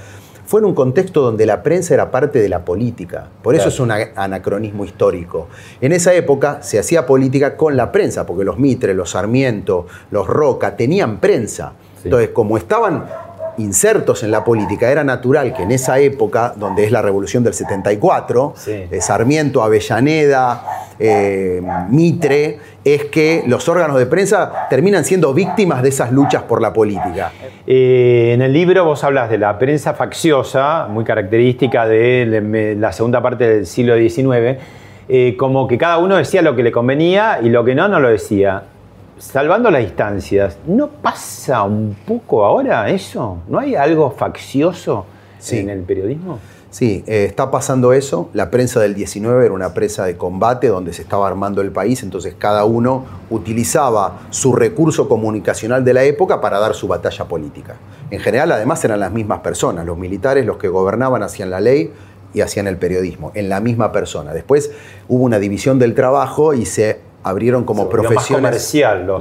fue en un contexto donde la prensa era parte de la política. Por eso es un anacronismo histórico. En esa época se hacía política con la prensa, porque los Mitre, los Sarmiento, los Roca tenían prensa. Sí. Entonces, como estaban insertos en la política, era natural que en esa época, donde es la revolución del 74, Sí. eh, Sarmiento, Avellaneda, eh, Mitre, es que los órganos de prensa terminan siendo víctimas de esas luchas por la política. Eh, en el libro vos hablas de la prensa facciosa, muy característica de la segunda parte del siglo XIX, como que cada uno decía lo que le convenía y lo que no, no lo decía. Salvando las distancias, ¿no pasa un poco ahora eso? ¿No hay algo faccioso Sí. en el periodismo? Sí, eh, está pasando eso. La prensa del 19 era una prensa de combate donde se estaba armando el país, entonces cada uno utilizaba su recurso comunicacional de la época para dar su batalla política. En general, además, eran las mismas personas. Los militares, los que gobernaban, hacían la ley y hacían el periodismo, en la misma persona. Después hubo una división del trabajo y se abrieron como más profesiones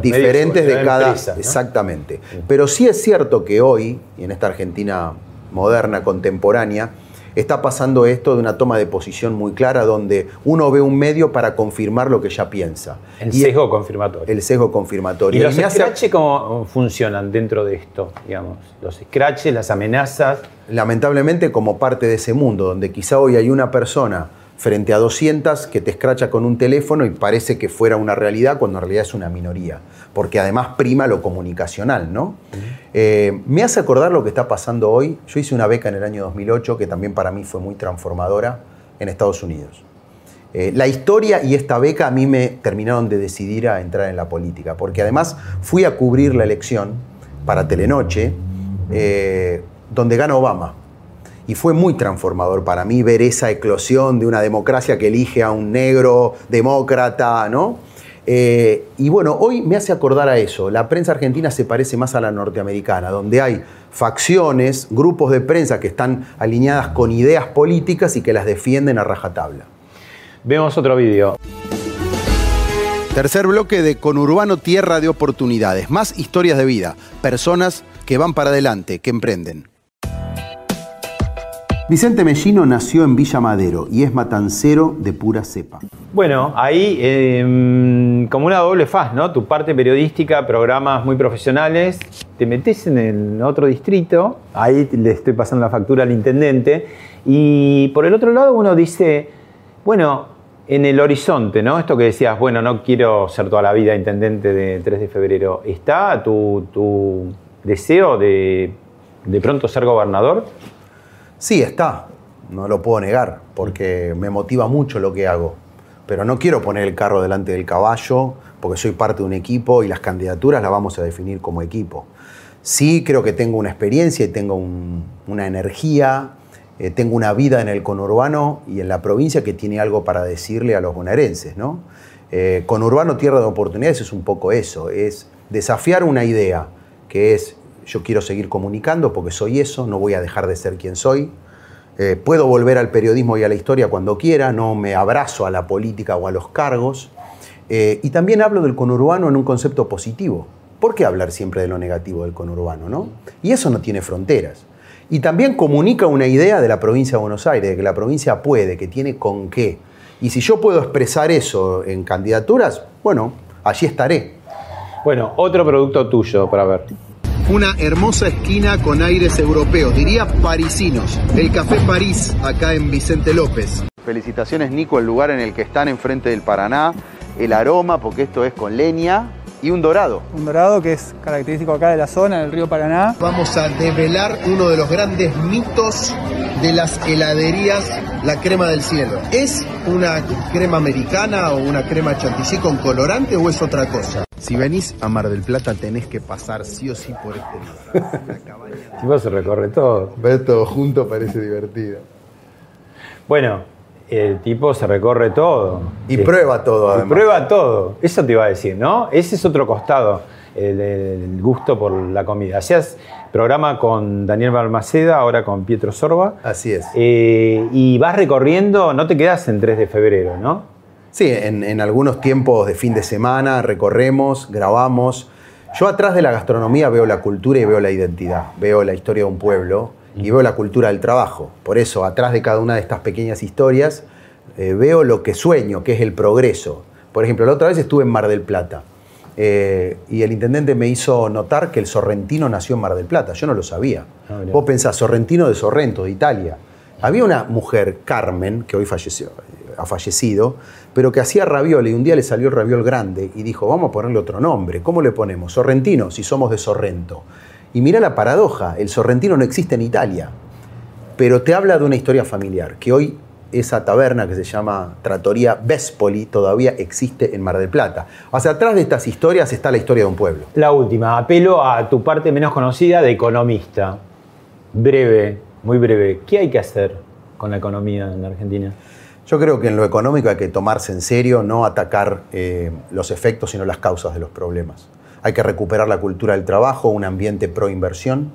diferentes de de cada... Exactamente. Pero sí es cierto que hoy, y en esta Argentina moderna, contemporánea, está pasando esto de una toma de posición muy clara donde uno ve un medio para confirmar lo que ya piensa. El Y sesgo confirmatorio. El sesgo confirmatorio. ¿Y los scratches cómo funcionan dentro de esto? Digamos? Los scratches, las amenazas. lamentablemente como parte de ese mundo, donde quizá hoy hay una persona frente a 200 que te escracha con un teléfono y parece que fuera una realidad cuando en realidad es una minoría, porque además prima lo comunicacional, ¿no? Eh, me hace acordar lo que está pasando hoy. Yo hice una beca en el año 2008 que también para mí fue muy transformadora en Estados Unidos. Eh, la historia y esta beca a mí me terminaron de decidir a entrar en la política, porque además fui a cubrir la elección para Telenoche, eh, donde gana Obama. Y fue muy transformador para mí ver esa eclosión de una democracia que elige a un negro demócrata, ¿no? Eh, y bueno, hoy me hace acordar a eso. La prensa argentina se parece más a la norteamericana, donde hay facciones, grupos de prensa que están alineadas con ideas políticas y que las defienden a rajatabla. Vemos otro vídeo. Tercer bloque de Conurbano Tierra de Oportunidades. Más historias de vida. Personas que van para adelante, que emprenden. Vicente Mellino nació en Villa Madero y es matancero de pura cepa. Bueno, ahí eh, como una doble faz, ¿no? Tu parte periodística, programas muy profesionales, te metes en el otro distrito, ahí le estoy pasando la factura al intendente, y por el otro lado uno dice, bueno, en el horizonte, ¿no? Esto que decías, bueno, no quiero ser toda la vida intendente de 3 de febrero, ¿está tu, tu deseo de de pronto ser gobernador? Sí, está, no lo puedo negar, porque me motiva mucho lo que hago. Pero no quiero poner el carro delante del caballo, porque soy parte de un equipo y las candidaturas las vamos a definir como equipo. Sí creo que tengo una experiencia y tengo un- una energía, eh, tengo una vida en el conurbano y en la provincia que tiene algo para decirle a los bonaerenses. ¿no? Eh, conurbano Tierra de Oportunidades es un poco eso, es desafiar una idea, que es yo quiero seguir comunicando porque soy eso, no voy a dejar de ser quien soy. Eh, puedo volver al periodismo y a la historia cuando quiera, no me abrazo a la política o a los cargos. Eh, y también hablo del conurbano en un concepto positivo. ¿Por qué hablar siempre de lo negativo del conurbano? ¿no? Y eso no tiene fronteras. Y también comunica una idea de la provincia de Buenos Aires, de que la provincia puede, que tiene con qué. Y si yo puedo expresar eso en candidaturas, bueno, allí estaré. Bueno, otro producto tuyo para ver. Una hermosa esquina con aires europeos, diría parisinos. El Café París, acá en Vicente López. Felicitaciones, Nico, el lugar en el que están enfrente del Paraná. El aroma, porque esto es con leña. Y un dorado. Un dorado que es característico acá de la zona, del río Paraná. Vamos a develar uno de los grandes mitos de las heladerías, la crema del cielo. ¿Es una crema americana o una crema chantilly con colorante o es otra cosa? Si venís a Mar del Plata tenés que pasar sí o sí por este lugar. Tipo se recorre todo. Ver todo junto parece divertido. Bueno, el tipo se recorre todo. Y Sí. prueba todo, Y además. prueba todo. Eso te iba a decir, ¿no? Ese es otro costado, el, el gusto por la comida. Hacías programa con Daniel Balmaceda, ahora con Pietro Sorba. Así es. Eh, y vas recorriendo, no te quedas en 3 de febrero, ¿no? Sí, en, en algunos tiempos de fin de semana recorremos, grabamos. Yo atrás de la gastronomía veo la cultura y veo la identidad, veo la historia de un pueblo y veo la cultura del trabajo. Por eso, atrás de cada una de estas pequeñas historias, eh, veo lo que sueño, que es el progreso. Por ejemplo, la otra vez estuve en Mar del Plata eh, y el intendente me hizo notar que el Sorrentino nació en Mar del Plata. Yo no lo sabía. Ah. Vos pensás, Sorrentino de Sorrento, de Italia. Había una mujer, Carmen, que hoy falleció, ha fallecido, pero que hacía ravioli y un día le salió el raviol grande y dijo, vamos a ponerle otro nombre. ¿Cómo le ponemos? Sorrentino, si somos de Sorrento. Y mira la paradoja, el sorrentino no existe en Italia, pero te habla de una historia familiar, que hoy esa taberna que se llama Trattoria Vespoli todavía existe en Mar del Plata. Sea, atrás de estas historias está la historia de un pueblo. La última, apelo a tu parte menos conocida de economista. Breve, muy breve. ¿Qué hay que hacer con la economía en Argentina? Yo creo que en lo económico hay que tomarse en serio, no atacar eh, los efectos, sino las causas de los problemas. Hay que recuperar la cultura del trabajo, un ambiente pro inversión.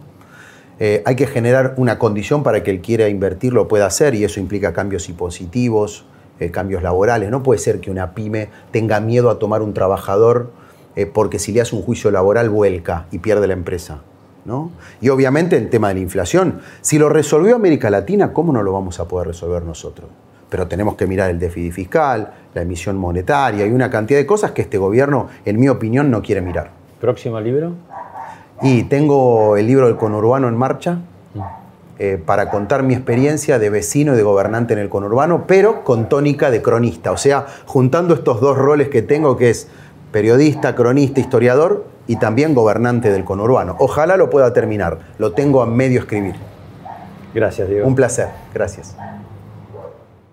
Eh, hay que generar una condición para que el quiera invertir lo pueda hacer y eso implica cambios impositivos, eh, cambios laborales. No puede ser que una pyme tenga miedo a tomar un trabajador porque si le hace un juicio laboral vuelca y pierde la empresa. ¿no? Y obviamente el tema de la inflación, si lo resolvió América Latina, ¿cómo no lo vamos a poder resolver nosotros? Pero tenemos que mirar el déficit fiscal, la emisión monetaria y una cantidad de cosas que este gobierno, en mi opinión, no quiere mirar. ¿Próximo libro? Y tengo el libro del conurbano en marcha eh, para contar mi experiencia de vecino y de gobernante en el conurbano, pero con tónica de cronista. O sea, juntando estos dos roles que tengo, que es periodista, cronista, historiador y también gobernante del conurbano. Ojalá lo pueda terminar. Lo tengo a medio escribir. Gracias, Diego. Un placer. Gracias.